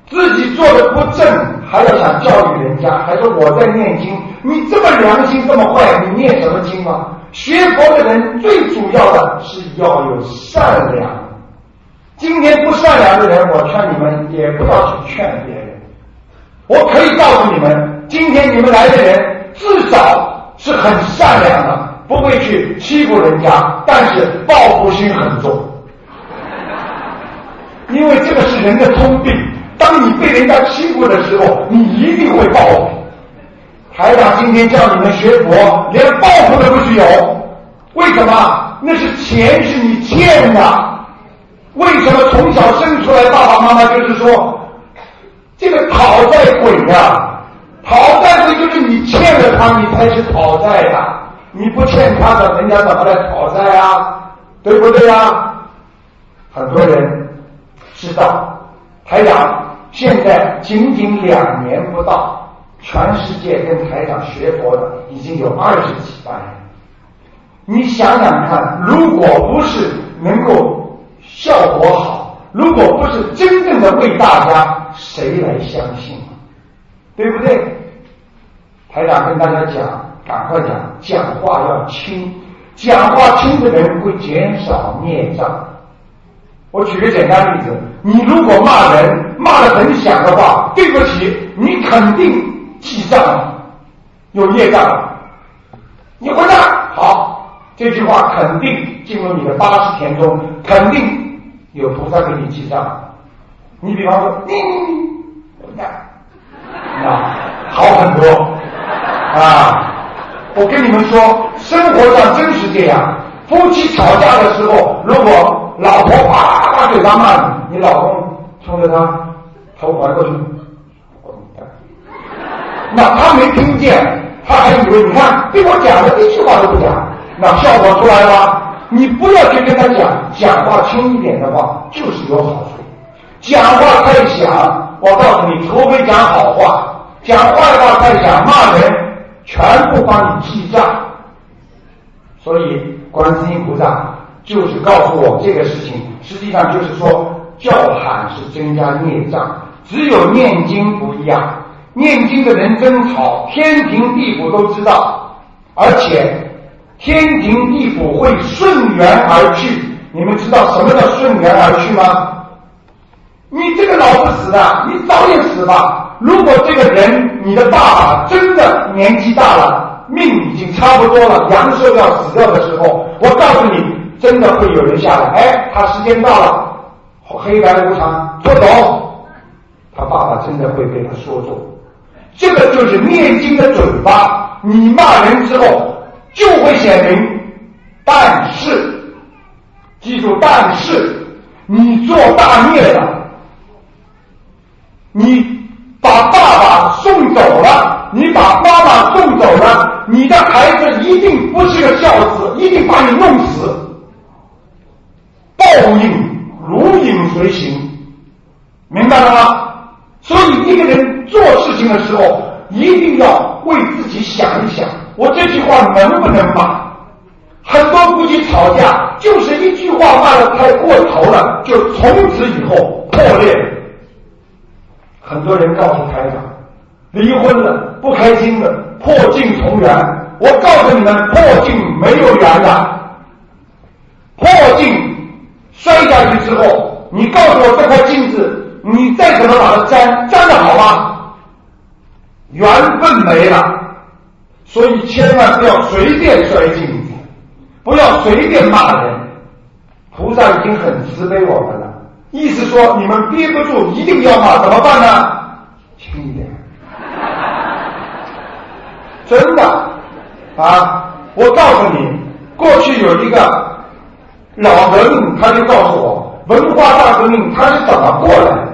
自己做的不正，还要想教育人家，还说我在念经。你这么良心这么坏，你念什么经啊？学佛的人最主要的是要有善良。今天不善良的人，我劝你们也不要去劝别人。我可以告诉你们，今天你们来的人至少是很善良的，不会去欺负人家，但是报复心很重。因为这个是人的通病，当你被人家欺负的时候，你一定会报复。台长今天叫你们学佛，连报复都不许有。为什么？那是钱是你欠的。为什么从小生出来，爸爸妈妈就是说，这个讨债鬼呀，讨债鬼就是你欠了他，你才去讨债的。你不欠他的，人家怎么来讨债啊？对不对呀？很多人。知道，台长现在仅仅两年不到，全世界跟台长学佛的已经有二十几万人。你想想看，如果不是能够效果好，如果不是真正的为大家，谁来相信？对不对？台长跟大家讲，赶快讲，讲话要轻，讲话轻的人会减少孽障。我举个简单例子，你如果骂人骂的很响的话，对不起，你肯定记账，有业障。你回答好，这句话肯定进入你的八十田中，肯定有菩萨给你记账。你比方说，你混蛋，那好很多啊！我跟你们说，生活上真是这样，夫妻吵架的时候，如果。老婆啪啪嘴巴骂你，你老公冲着他头环过去，那他没听见，他还以为你看被我讲的一句话都不讲，那效果出来了。你不要去跟他讲，讲话轻一点的话就是有好处。讲话太响，我告诉你，除非讲好话，讲坏话太响，骂人全部帮你记账。所以观世音菩萨。就是告诉我这个事情，实际上就是说，叫喊是增加孽障，只有念经不一样。念经的人真好，天庭地府都知道，而且天庭地府会顺缘而去。你们知道什么叫顺缘而去吗？你这个老不死的，你早点死吧。如果这个人，你的爸爸真的年纪大了，命已经差不多了，阳寿要死掉的时候，我告诉你。真的会有人下来，哎，他时间到了，黑白无常，坐走，他爸爸真的会被他说中。这个就是念经的嘴巴，你骂人之后就会显灵，但是记住，但是你做大孽了，你把爸爸送走了，你把妈妈送走了，你的孩子一定不是个孝子，一定把你弄死。报应如影随形，明白了吗？所以一个人做事情的时候，一定要为自己想一想，我这句话能不能骂？很多夫妻吵架，就是一句话骂的太过头了，就从此以后破裂。很多人告诉台长，离婚了不开心了，破镜重圆。我告诉你们，破镜没有缘的，破镜。摔下去之后，你告诉我这块镜子，你再怎么把它粘，粘的好吗？缘分没了，所以千万不要随便摔镜子，不要随便骂人。菩萨已经很慈悲我们了，意思说你们憋不住，一定要骂，怎么办呢？轻一点，真的啊！我告诉你，过去有一个。老革命，他就告诉我，文化大革命他是怎么过来的？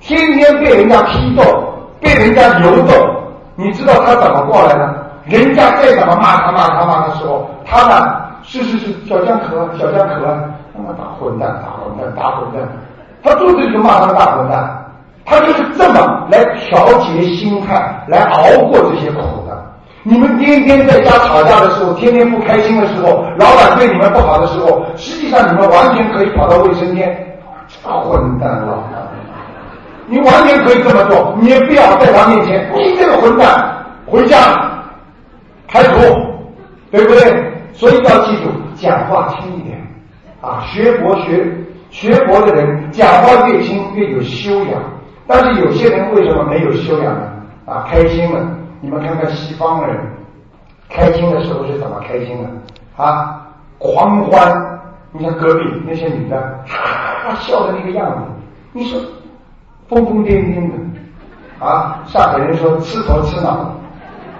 天天被人家批斗，被人家游斗，你知道他怎么过来的？人家再怎么骂他骂他骂的时候，他呢是是是小江可小江可，他妈大混蛋大混蛋大混蛋，他肚子里就骂他们大混蛋，他就是这么来调节心态，来熬过这些苦的。你们天天在家吵架的时候，天天不开心的时候，老板对你们不好的时候，实际上你们完全可以跑到卫生间，混蛋了！你完全可以这么做，你也不要在他面前，你这个混蛋，回家开除，对不对？所以要记住，讲话轻一点啊！学佛学学佛的人，讲话越轻越有修养。但是有些人为什么没有修养呢？啊，开心了，你们看看西方人，开心的时候是怎么开心的？啊，狂欢！你看隔壁那些女的，哈笑的那个样子，你说疯疯癫癫的啊！上海人说吃头吃脑，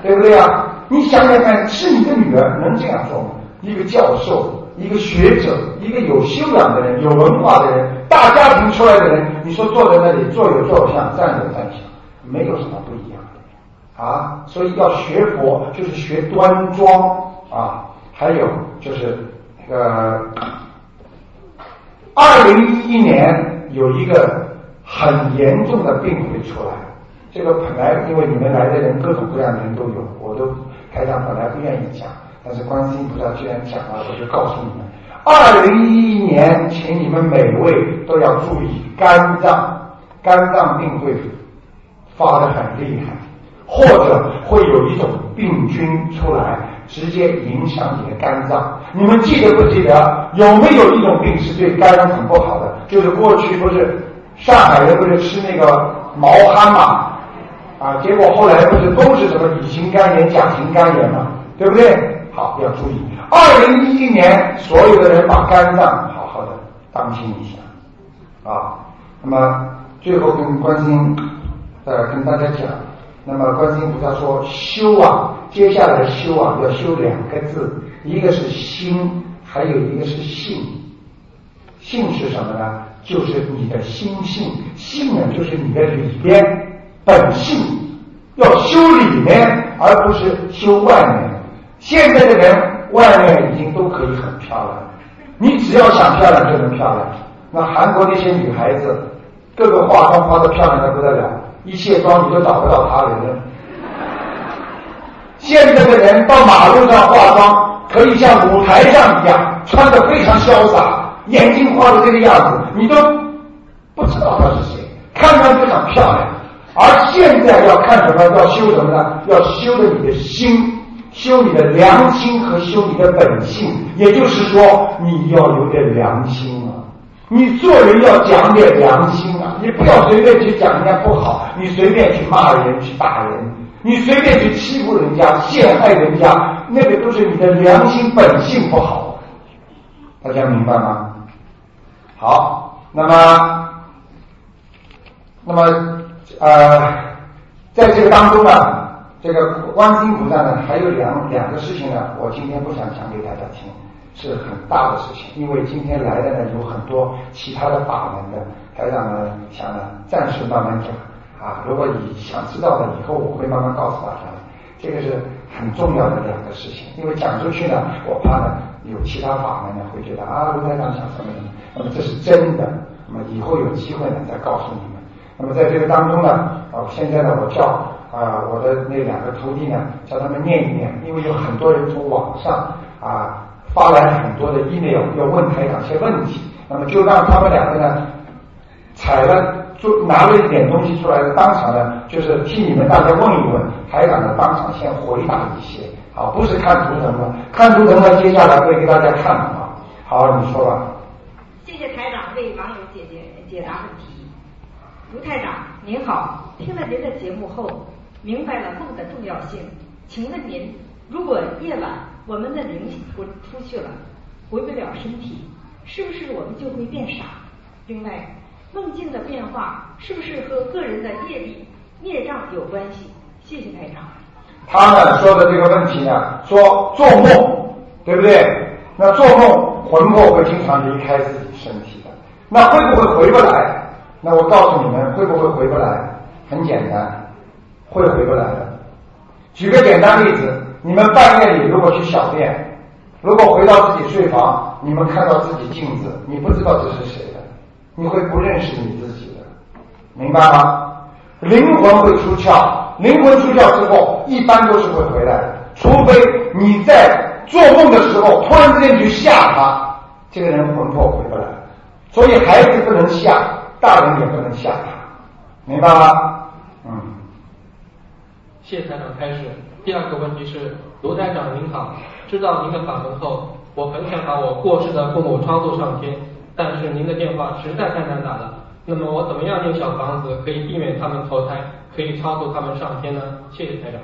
对不对啊？你想想看，是你的女儿能这样做吗？一个教授，一个学者，一个有修养的人，有文化的人，大家庭出来的人，你说坐在那里坐有坐相，站有站相，没有什么不一样的啊！所以要学佛，就是学端庄啊。还有就是那个，二零一一年有一个很严重的病会出来，这个本来因为你们来的人各种各样的人都有，我都。台长本来不愿意讲，但是观世音菩萨既然讲了，我就告诉你们：二零一一年，请你们每位都要注意肝脏，肝脏病会发的很厉害，或者会有一种病菌出来，直接影响你的肝脏。你们记得不记得？有没有一种病是对肝脏很不好的？就是过去不是上海人不是吃那个毛蚶嘛？啊，结果后来不是都是什么乙型肝炎、甲型肝炎嘛，对不对？好，要注意，二零一一年所有的人把肝脏好好的当心一下啊。那么最后跟观音呃跟大家讲，那么观音菩萨说修啊，接下来修啊要修两个字，一个是心，还有一个是性。性是什么呢？就是你的心性，性呢就是你的里边。本性要修里面，而不是修外面。现在的人外面已经都可以很漂亮，你只要想漂亮就能漂亮。那韩国那些女孩子，个个化妆化的漂亮的不得了，一卸妆你都找不到她人了。现在的人到马路上化妆，可以像舞台上一样，穿的非常潇洒，眼睛画的这个样子，你都不知道她是谁，看上去很漂亮。而现在要看什么？要修什么呢？要修的你的心，修你的良心和修你的本性。也就是说，你要有点良心啊！你做人要讲点良心啊！你不要随便去讲人家不好，你随便去骂人、去打人，你随便去欺负人家、陷害人家，那个都是你的良心本性不好。大家明白吗？好，那么，那么。呃，在这个当中呢，这个观世音菩萨呢，还有两两个事情呢，我今天不想讲给大家听，是很大的事情，因为今天来的呢有很多其他的法门的，台长呢想呢暂时慢慢讲啊，如果你想知道的，以后我会慢慢告诉大家，这个是很重要的两个事情，因为讲出去呢，我怕呢有其他法门呢会觉得啊，卢台长讲什么什么，那么这是真的，那么以后有机会呢再告诉你们。那么在这个当中呢，啊，现在呢，我叫啊我的那两个徒弟呢，叫他们念一念，因为有很多人从网上啊发来很多的 email 要问台长些问题，那么就让他们两个呢，采了就拿了一点东西出来，当场呢就是替你们大家问一问，台长呢当场先回答一些，好，不是看图腾的，看图腾呢接下来会给大家看啊，好，你说吧。谢谢台长为网友解决解答问题。卢台长您好，听了您的节目后，明白了梦的重要性。请问您，如果夜晚我们的灵魂出去了，回不了身体，是不是我们就会变傻？另外，梦境的变化是不是和个人的业力、孽障有关系？谢谢台长。他呢说的这个问题呢，说做梦，对不对？那做梦魂魄会经常离开自己身体的，那会不会回不来？那我告诉你们，会不会回不来？很简单，会回不来的。举个简单例子，你们半夜里如果去小便，如果回到自己睡房，你们看到自己镜子，你不知道这是谁的，你会不认识你自己的，明白吗？灵魂会出窍，灵魂出窍之后，一般都是会回来的，除非你在做梦的时候突然之间去吓他，这个人魂魄回不来。所以孩子不能吓，大人也不能吓他，明白吗？谢台长开始。第二个问题是，卢台长您好，知道您的法门后，我很想把我过世的父母超度上天，但是您的电话实在太难打了。那么我怎么样建小房子可以避免他们投胎，可以超度他们上天呢？谢谢台长。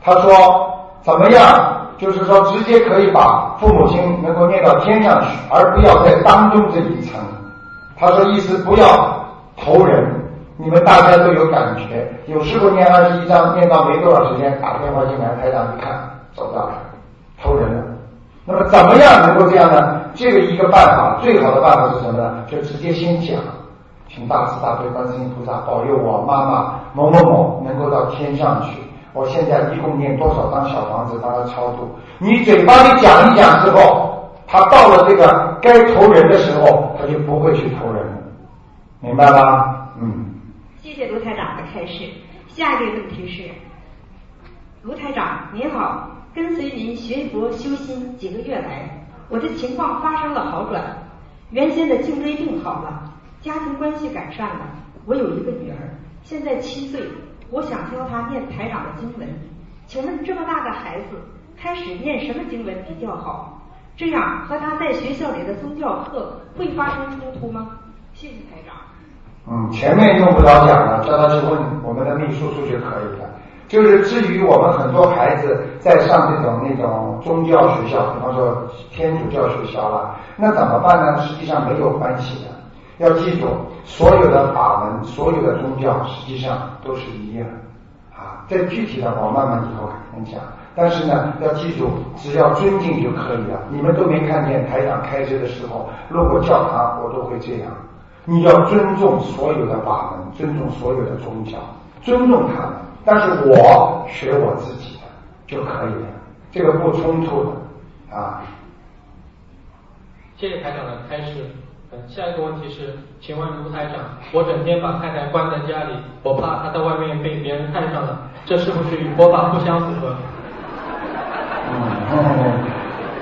他说怎么样？就是说直接可以把父母亲能够念到天上去，而不要在当中这一层。他说意思不要投人。你们大家都有感觉，有时候念二十一章念到没多少时间，打电话进来，台长一看，走到了，投人了。那么怎么样能够这样呢？这个一个办法，最好的办法是什么呢？就直接先讲，请大慈大悲观世音菩萨保佑我妈妈某某某能够到天上去。我现在一共念多少张小房子帮他超度？你嘴巴里讲一讲之后，他到了这个该投人的时候，他就不会去投人了，明白吗？嗯。谢卢台长的开示。下一个问题是，卢台长您好，跟随您学佛修心几个月来，我的情况发生了好转，原先的颈椎病好了，家庭关系改善了。我有一个女儿，现在七岁，我想教她念台长的经文。请问这么大的孩子，开始念什么经文比较好？这样和他在学校里的宗教课会发生冲突吗？谢谢台长。嗯，前面用不着讲了，叫他去问我们的秘书处就可以了。就是至于我们很多孩子在上这种那种宗教学校，比方说天主教学校啦，那怎么办呢？实际上没有关系的。要记住，所有的法门、所有的宗教实际上都是一样啊。这具体的我慢慢以后跟你讲。但是呢，要记住，只要尊敬就可以了。你们都没看见台长开车的时候路过教堂，我都会这样。你要尊重所有的法门，尊重所有的宗教，尊重他们。但是我学我自己的就可以了，这个不冲突的啊。谢谢台长的开示。嗯，下一个问题是，请问卢台长，我整天把太太关在家里，我怕她在外面被别人看上了，这是不是与佛法不相符合？嗯，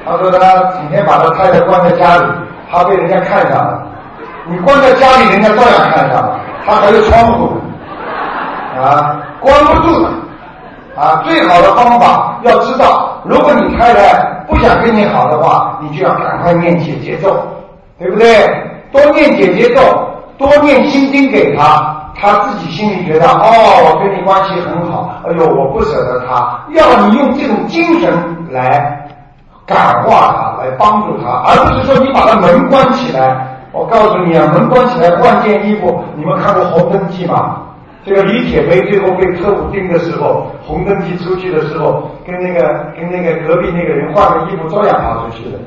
他说他整天把他太太关在家里，怕被人家看上了。你关在家里，人家照样看上，他还有窗户啊，关不住的啊。最好的方法要知道，如果你太太不想跟你好的话，你就要赶快念姐姐咒，对不对？多念姐姐咒，多念心经给他，他自己心里觉得哦，我跟你关系很好，哎呦，我不舍得他。要你用这种精神来感化他，来帮助他，而不是说你把他门关起来。我告诉你啊，门关起来换件衣服。你们看过《红灯记》吗？这个李铁梅最后被特务盯的时候，《红灯记》出去的时候，跟那个跟那个隔壁那个人换个衣服，照样跑出去的。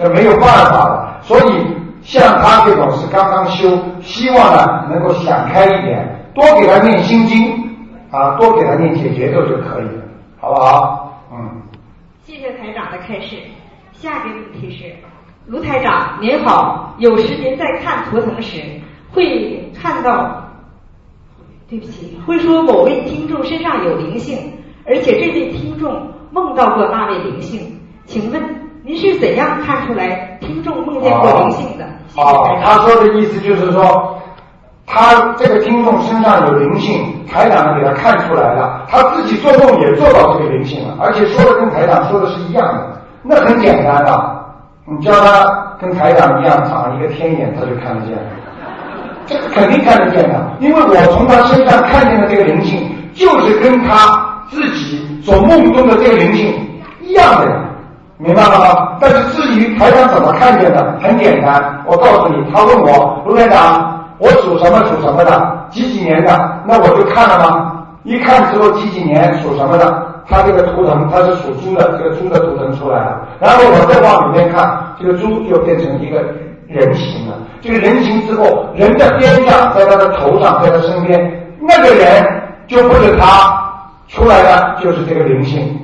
那没有办法了。所以像他这种是刚刚修，希望呢能够想开一点，多给他念心经啊，多给他念解结咒就可以了，好不好？嗯。谢谢台长的开示。下一个问题是。卢台长您好，有时您在看图腾时会看到，对不起，会说某位听众身上有灵性，而且这位听众梦到过那位灵性，请问您是怎样看出来听众梦见过灵性的？哦，他说的意思就是说，他这个听众身上有灵性，台长给他看出来了，他自己做梦也做到这个灵性了，而且说的跟台长说的是一样的，那很简单的。你叫他跟台长一样长一个天眼，他就看得见。这个肯定看得见的，因为我从他身上看见的这个灵性，就是跟他自己所梦中的这个灵性一样的呀，明白了吗？但是至于台长怎么看见的，很简单，我告诉你，他问我卢台长，我属什么属什么的，几几年的，那我就看了吗？一看之后几几年属什么的。他这个图腾，他是属猪的，这个猪的图腾出来了。然后我再往里面看，这个猪就变成一个人形了。这个人形之后，人的边上，在他的头上，在他身边，那个人就不是他出来的，就是这个灵性，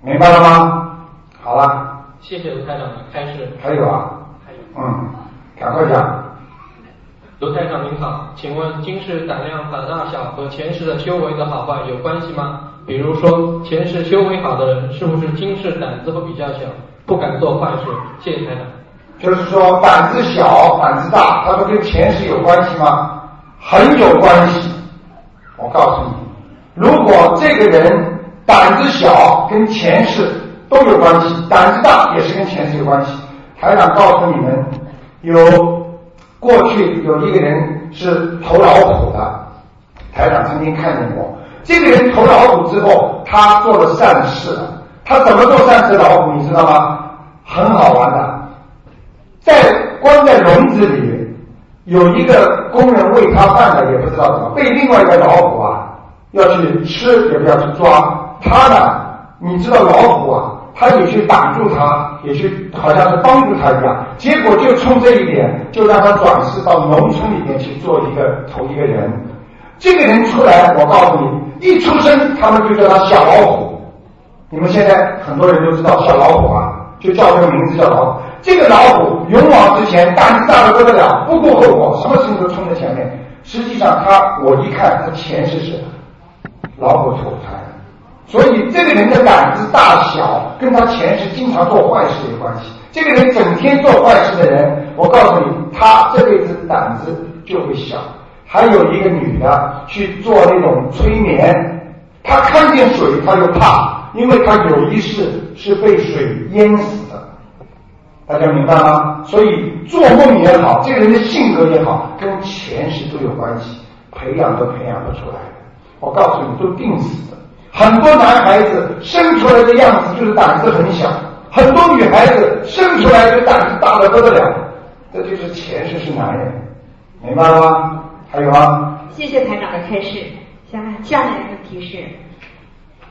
明白了吗？好了。谢谢卢台长的开示。还有啊？还有。嗯，赶快讲。卢台长您好，请问今世胆量胆大小和前世的修为的好坏有关系吗？比如说，前世修为好的人，是不是今世胆子会比较小，不敢做坏事？谢谢台长。就是说胆子小、胆子大，他说跟前世有关系吗？很有关系。我告诉你，如果这个人胆子小，跟前世都有关系；胆子大也是跟前世有关系。台长告诉你们，有过去有一个人是投老虎的，台长曾经看见过。这个人投老虎之后，他做了善事。他怎么做善事？老虎你知道吗？很好玩的，在关在笼子里，有一个工人喂他饭的，也不知道怎么被另外一个老虎啊要去吃，也不要去抓他呢。你知道老虎啊，他也去挡住他，也去好像是帮助他一样。结果就冲这一点，就让他转世到农村里面去做一个投一个人。这个人出来，我告诉你，一出生他们就叫他小老虎。你们现在很多人都知道小老虎啊，就叫这个名字叫老虎。这个老虎勇往直前，胆子大的不得了，不顾后果，什么事情都冲在前面。实际上他，我一看他前世是老虎投胎，所以这个人的胆子大小跟他前世经常做坏事有关系。这个人整天做坏事的人，我告诉你，他这辈子胆子就会小。还有一个女的去做那种催眠，她看见水，她就怕。因为她有一世是被水淹死的，大家明白吗？所以做梦也好，这个人的性格也好，跟前世都有关系，培养都培养不出来。我告诉你，都定死的。很多男孩子生出来的样子就是胆子很小，很多女孩子生出来就胆子大的不得了，这就是前世是男人，明白了吗？还有吗？谢谢台长的开示。下面下面的问题是。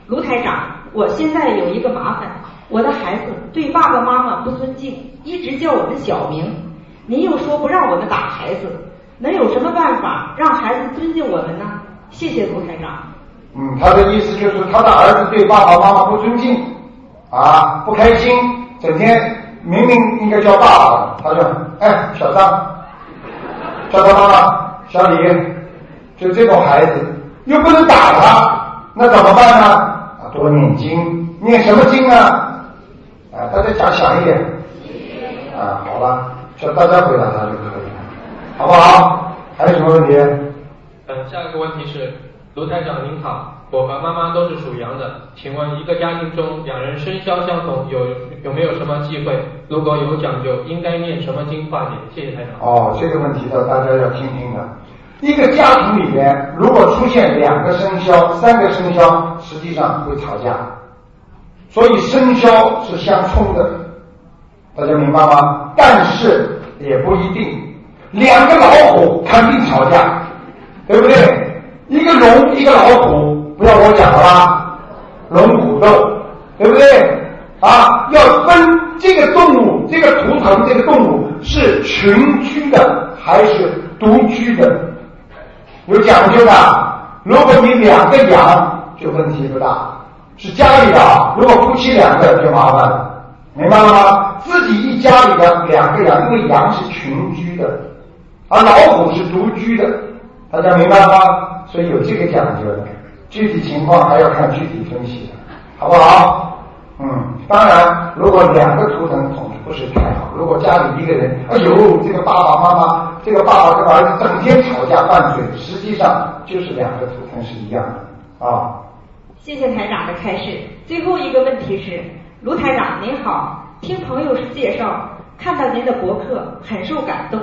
卢台长，我现在有一个麻烦，我的孩子对爸爸妈妈不尊敬，一直叫我们小名。您又说不让我们打孩子，能有什么办法让孩子尊敬我们呢？谢谢卢台长。嗯，他的意思就是他的儿子对爸爸妈妈不尊敬，啊，不开心，整天明明应该叫爸爸，他说，哎，小张，叫他妈妈，小李，就这种孩子，又不能打他。那怎么办呢？啊，多念经，念什么经啊？啊，大家讲响一点。啊，好了，叫大家回答他就可以了，好不好？还有什么问题？嗯，下一个问题是，卢台长您好，我和妈妈都是属羊的，请问一个家庭中两人生肖相同，有有没有什么忌讳？如果有讲究，应该念什么经化解？谢谢台长。哦，这个问题呢，大家要听听的。一个家庭里面，如果出现两个生肖、三个生肖，实际上会吵架。所以生肖是相冲的，大家明白吗？但是也不一定，两个老虎肯定吵架，对不对？一个龙，一个老虎，不要我讲了吧？龙虎斗，对不对？啊，要分这个动物，这个图腾，这个动物是群居的还是独居的？有讲究的，如果你两个羊就问题不大，是家里的；如果夫妻两个就麻烦了，明白了吗？自己一家里的两个羊，因为羊是群居的，而老虎是独居的，大家明白吗？所以有这个讲究的，具体情况还要看具体分析，好不好？嗯，当然，如果两个图腾总是不是太好。如果家里一个人，哎呦，这个爸爸妈妈，这个爸爸跟儿子整天吵架拌嘴，实际上就是两个图腾是一样的啊。谢谢台长的开示。最后一个问题是，卢台长您好，听朋友是介绍，看到您的博客很受感动。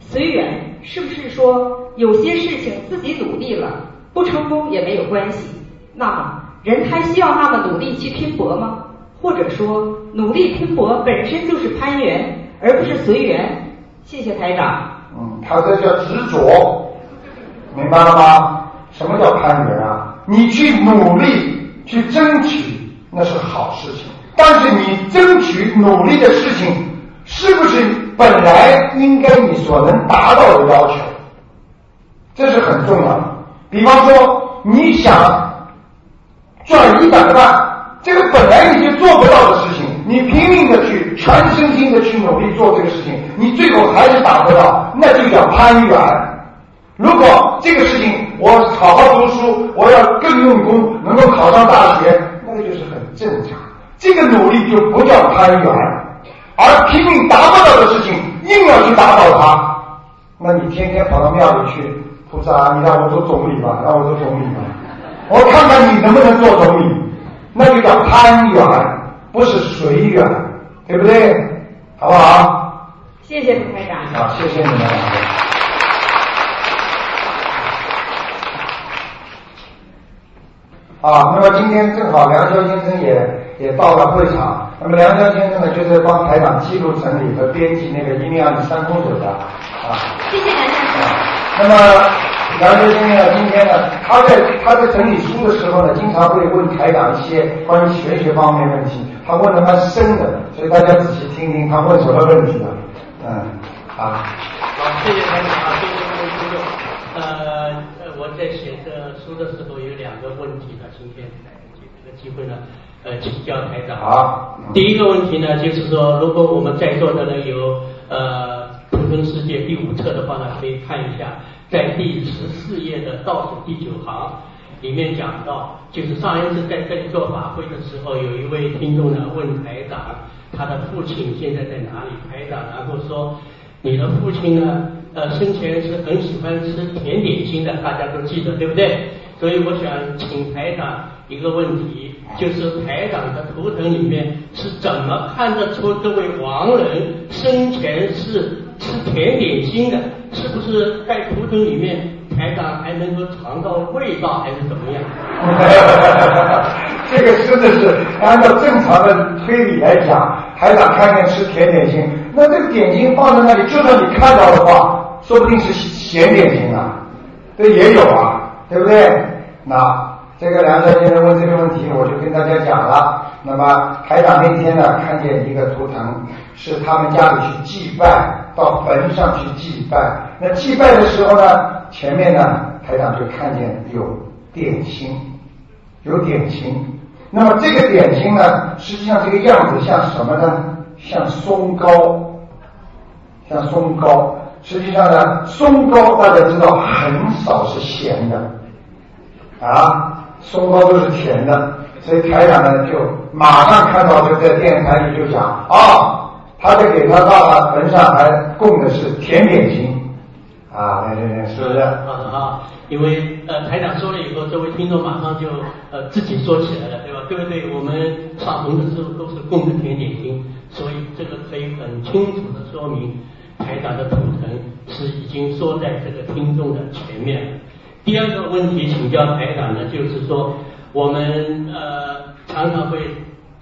随缘是不是说有些事情自己努力了，不成功也没有关系？那么人还需要那么努力去拼搏吗？或者说，努力拼搏本身就是攀缘，而不是随缘。谢谢台长。嗯，他这叫执着，明白了吗？什么叫攀缘啊？你去努力去争取，那是好事情。但是你争取努力的事情，是不是本来应该你所能达到的要求？这是很重要的。比方说，你想赚一百万。这个本来你就做不到的事情，你拼命的去全身心的去努力做这个事情，你最后还是达不到，那就叫攀缘。如果这个事情我好好读书，我要更用功，能够考上大学，那个就是很正常。这个努力就不叫攀缘，而拼命达不到的事情硬要去打倒他，那你天天跑到庙里去，菩萨，你让我做总理吧，让我做总理吧，我看看你能不能做总理，那就叫攀缘，不是随缘，对不对？好不好？谢谢卢台长。好，谢谢你们。啊，那么今天正好梁霄先生也也到了会场。那么梁霄先生呢，就是帮台长记录、整理和编辑那个《一命二里三空走》的啊。谢谢梁先生。那么杨先生呢，今天呢，他在他在整理书的时候呢，经常会问台长一些关于玄学方面问题，他问的蛮深的，所以大家仔细听听他问什么问题了。嗯，啊。好，谢谢台长啊，谢谢各位听众。呃呃，我在写这书的时候有两个问题呢，今天借这个机会呢，呃，请教台长。好。第一个问题呢，就是说，如果我们在座的人有呃《图腾世界》第五册的话呢，可以看一下，在第十四页的倒数第九行里面讲到，就是上一次在这里做法会的时候，有一位听众呢问台长，他的父亲现在在哪里？台长然后说，你的父亲呢，呃，生前是很喜欢吃甜点心的，大家都记得对不对？所以我想请台长一个问题，就是台长的图腾里面是怎么看得出这位亡人生前是吃甜点心的？是不是在图腾里面台长还能够尝到味道，还是怎么样？这个真的是按照正常的推理来讲，台长看见吃甜点心，那这个点心放在那里，就算你看到的话，说不定是咸点心啊，这也有啊，对不对？那这个梁先生问这个问题，我就跟大家讲了。那么台长那天呢，看见一个图腾，是他们家里去祭拜，到坟上去祭拜。那祭拜的时候呢，前面呢，台长就看见有点心，有点心。那么这个点心呢，实际上这个样子像什么呢？像松糕，像松糕。实际上呢，松糕大家知道很少是咸的。啊，松糕都是甜的，所以台长呢就马上看到就在电台里就讲啊，他就给他爸爸坟上还供的是甜点心啊，那那那是不是？啊啊，因为呃台长说了以后，这位听众马上就呃自己说起来了，对吧？对不对？我们上坟的时候都是供的甜点心，所以这个可以很清楚的说明台长的图腾是已经说在这个听众的前面了。第二个问题请教台长呢，就是说我们呃常常会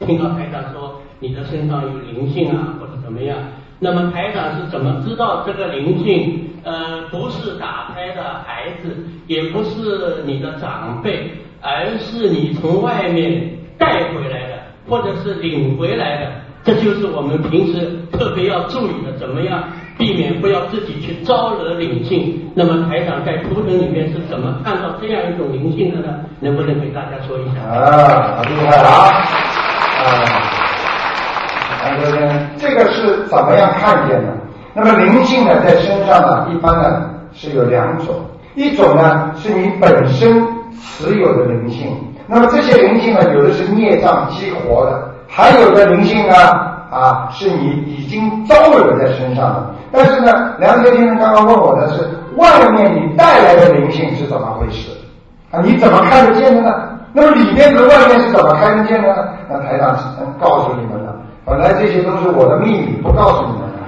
听到台长说你的身上有灵性啊，或者怎么样。那么台长是怎么知道这个灵性呃不是打胎的孩子，也不是你的长辈，而是你从外面带回来的，或者是领回来的？这就是我们平时特别要注意的，怎么样避免不要自己去招惹灵性？那么台长在图腾里面是怎么看到这样一种灵性的呢？能不能给大家说一下？啊，好厉害了啊！啊，这边这个是怎么样看见的？那么灵性呢，在身上呢，一般呢是有两种，一种呢是你本身持有的灵性，那么这些灵性呢，有的是孽障激活的，还有的灵性呢啊是你已经招惹在身上的。但是呢，梁先生刚刚问我的是外面你带来的灵性是怎么回事啊？你怎么看得见的呢？那么里面和外面是怎么看得见的呢？那台长只能告诉你们了。本来这些都是我的秘密，不告诉你们的，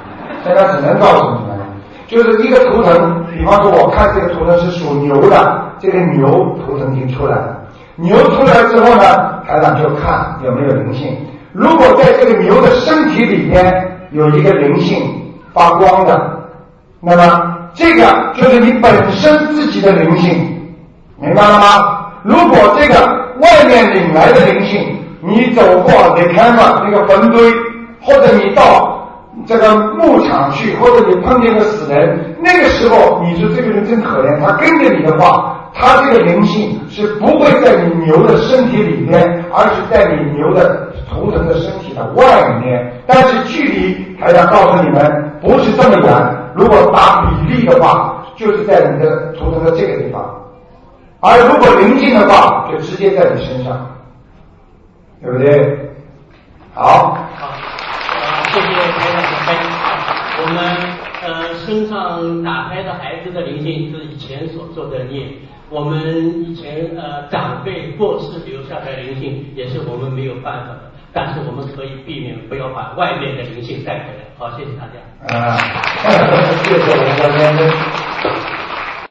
现在只能告诉你们了。就是一个图腾，比方说我看这个图腾是属牛的，这个牛图腾已经出来了。牛出来之后呢，台长就看有没有灵性。如果在这个牛的身体里边有一个灵性发光的，那么这个就是你本身自己的灵性，明白了吗？如果这个外面领来的灵性，你走过你看嘛那个坟堆，或者你到这个牧场去，或者你碰见个死人，那个时候你说这个人真可怜，他跟着你的话，他这个灵性是不会在你牛的身体里面，而是在你牛的图腾的身体的外面。但是距离还要告诉你们，不是这么远。如果打比例的话，就是在你的图腾的这个地方。而如果灵性的话，就直接在你身上，对不对？好，好，谢谢台长的分享。我们呃身上打开的孩子的灵性是以前所做的孽，我们以前呃长辈过世留下的灵性也是我们没有办法的，但是我们可以避免不要把外面的灵性带回来。好，谢谢大家。啊，谢谢我们的先生。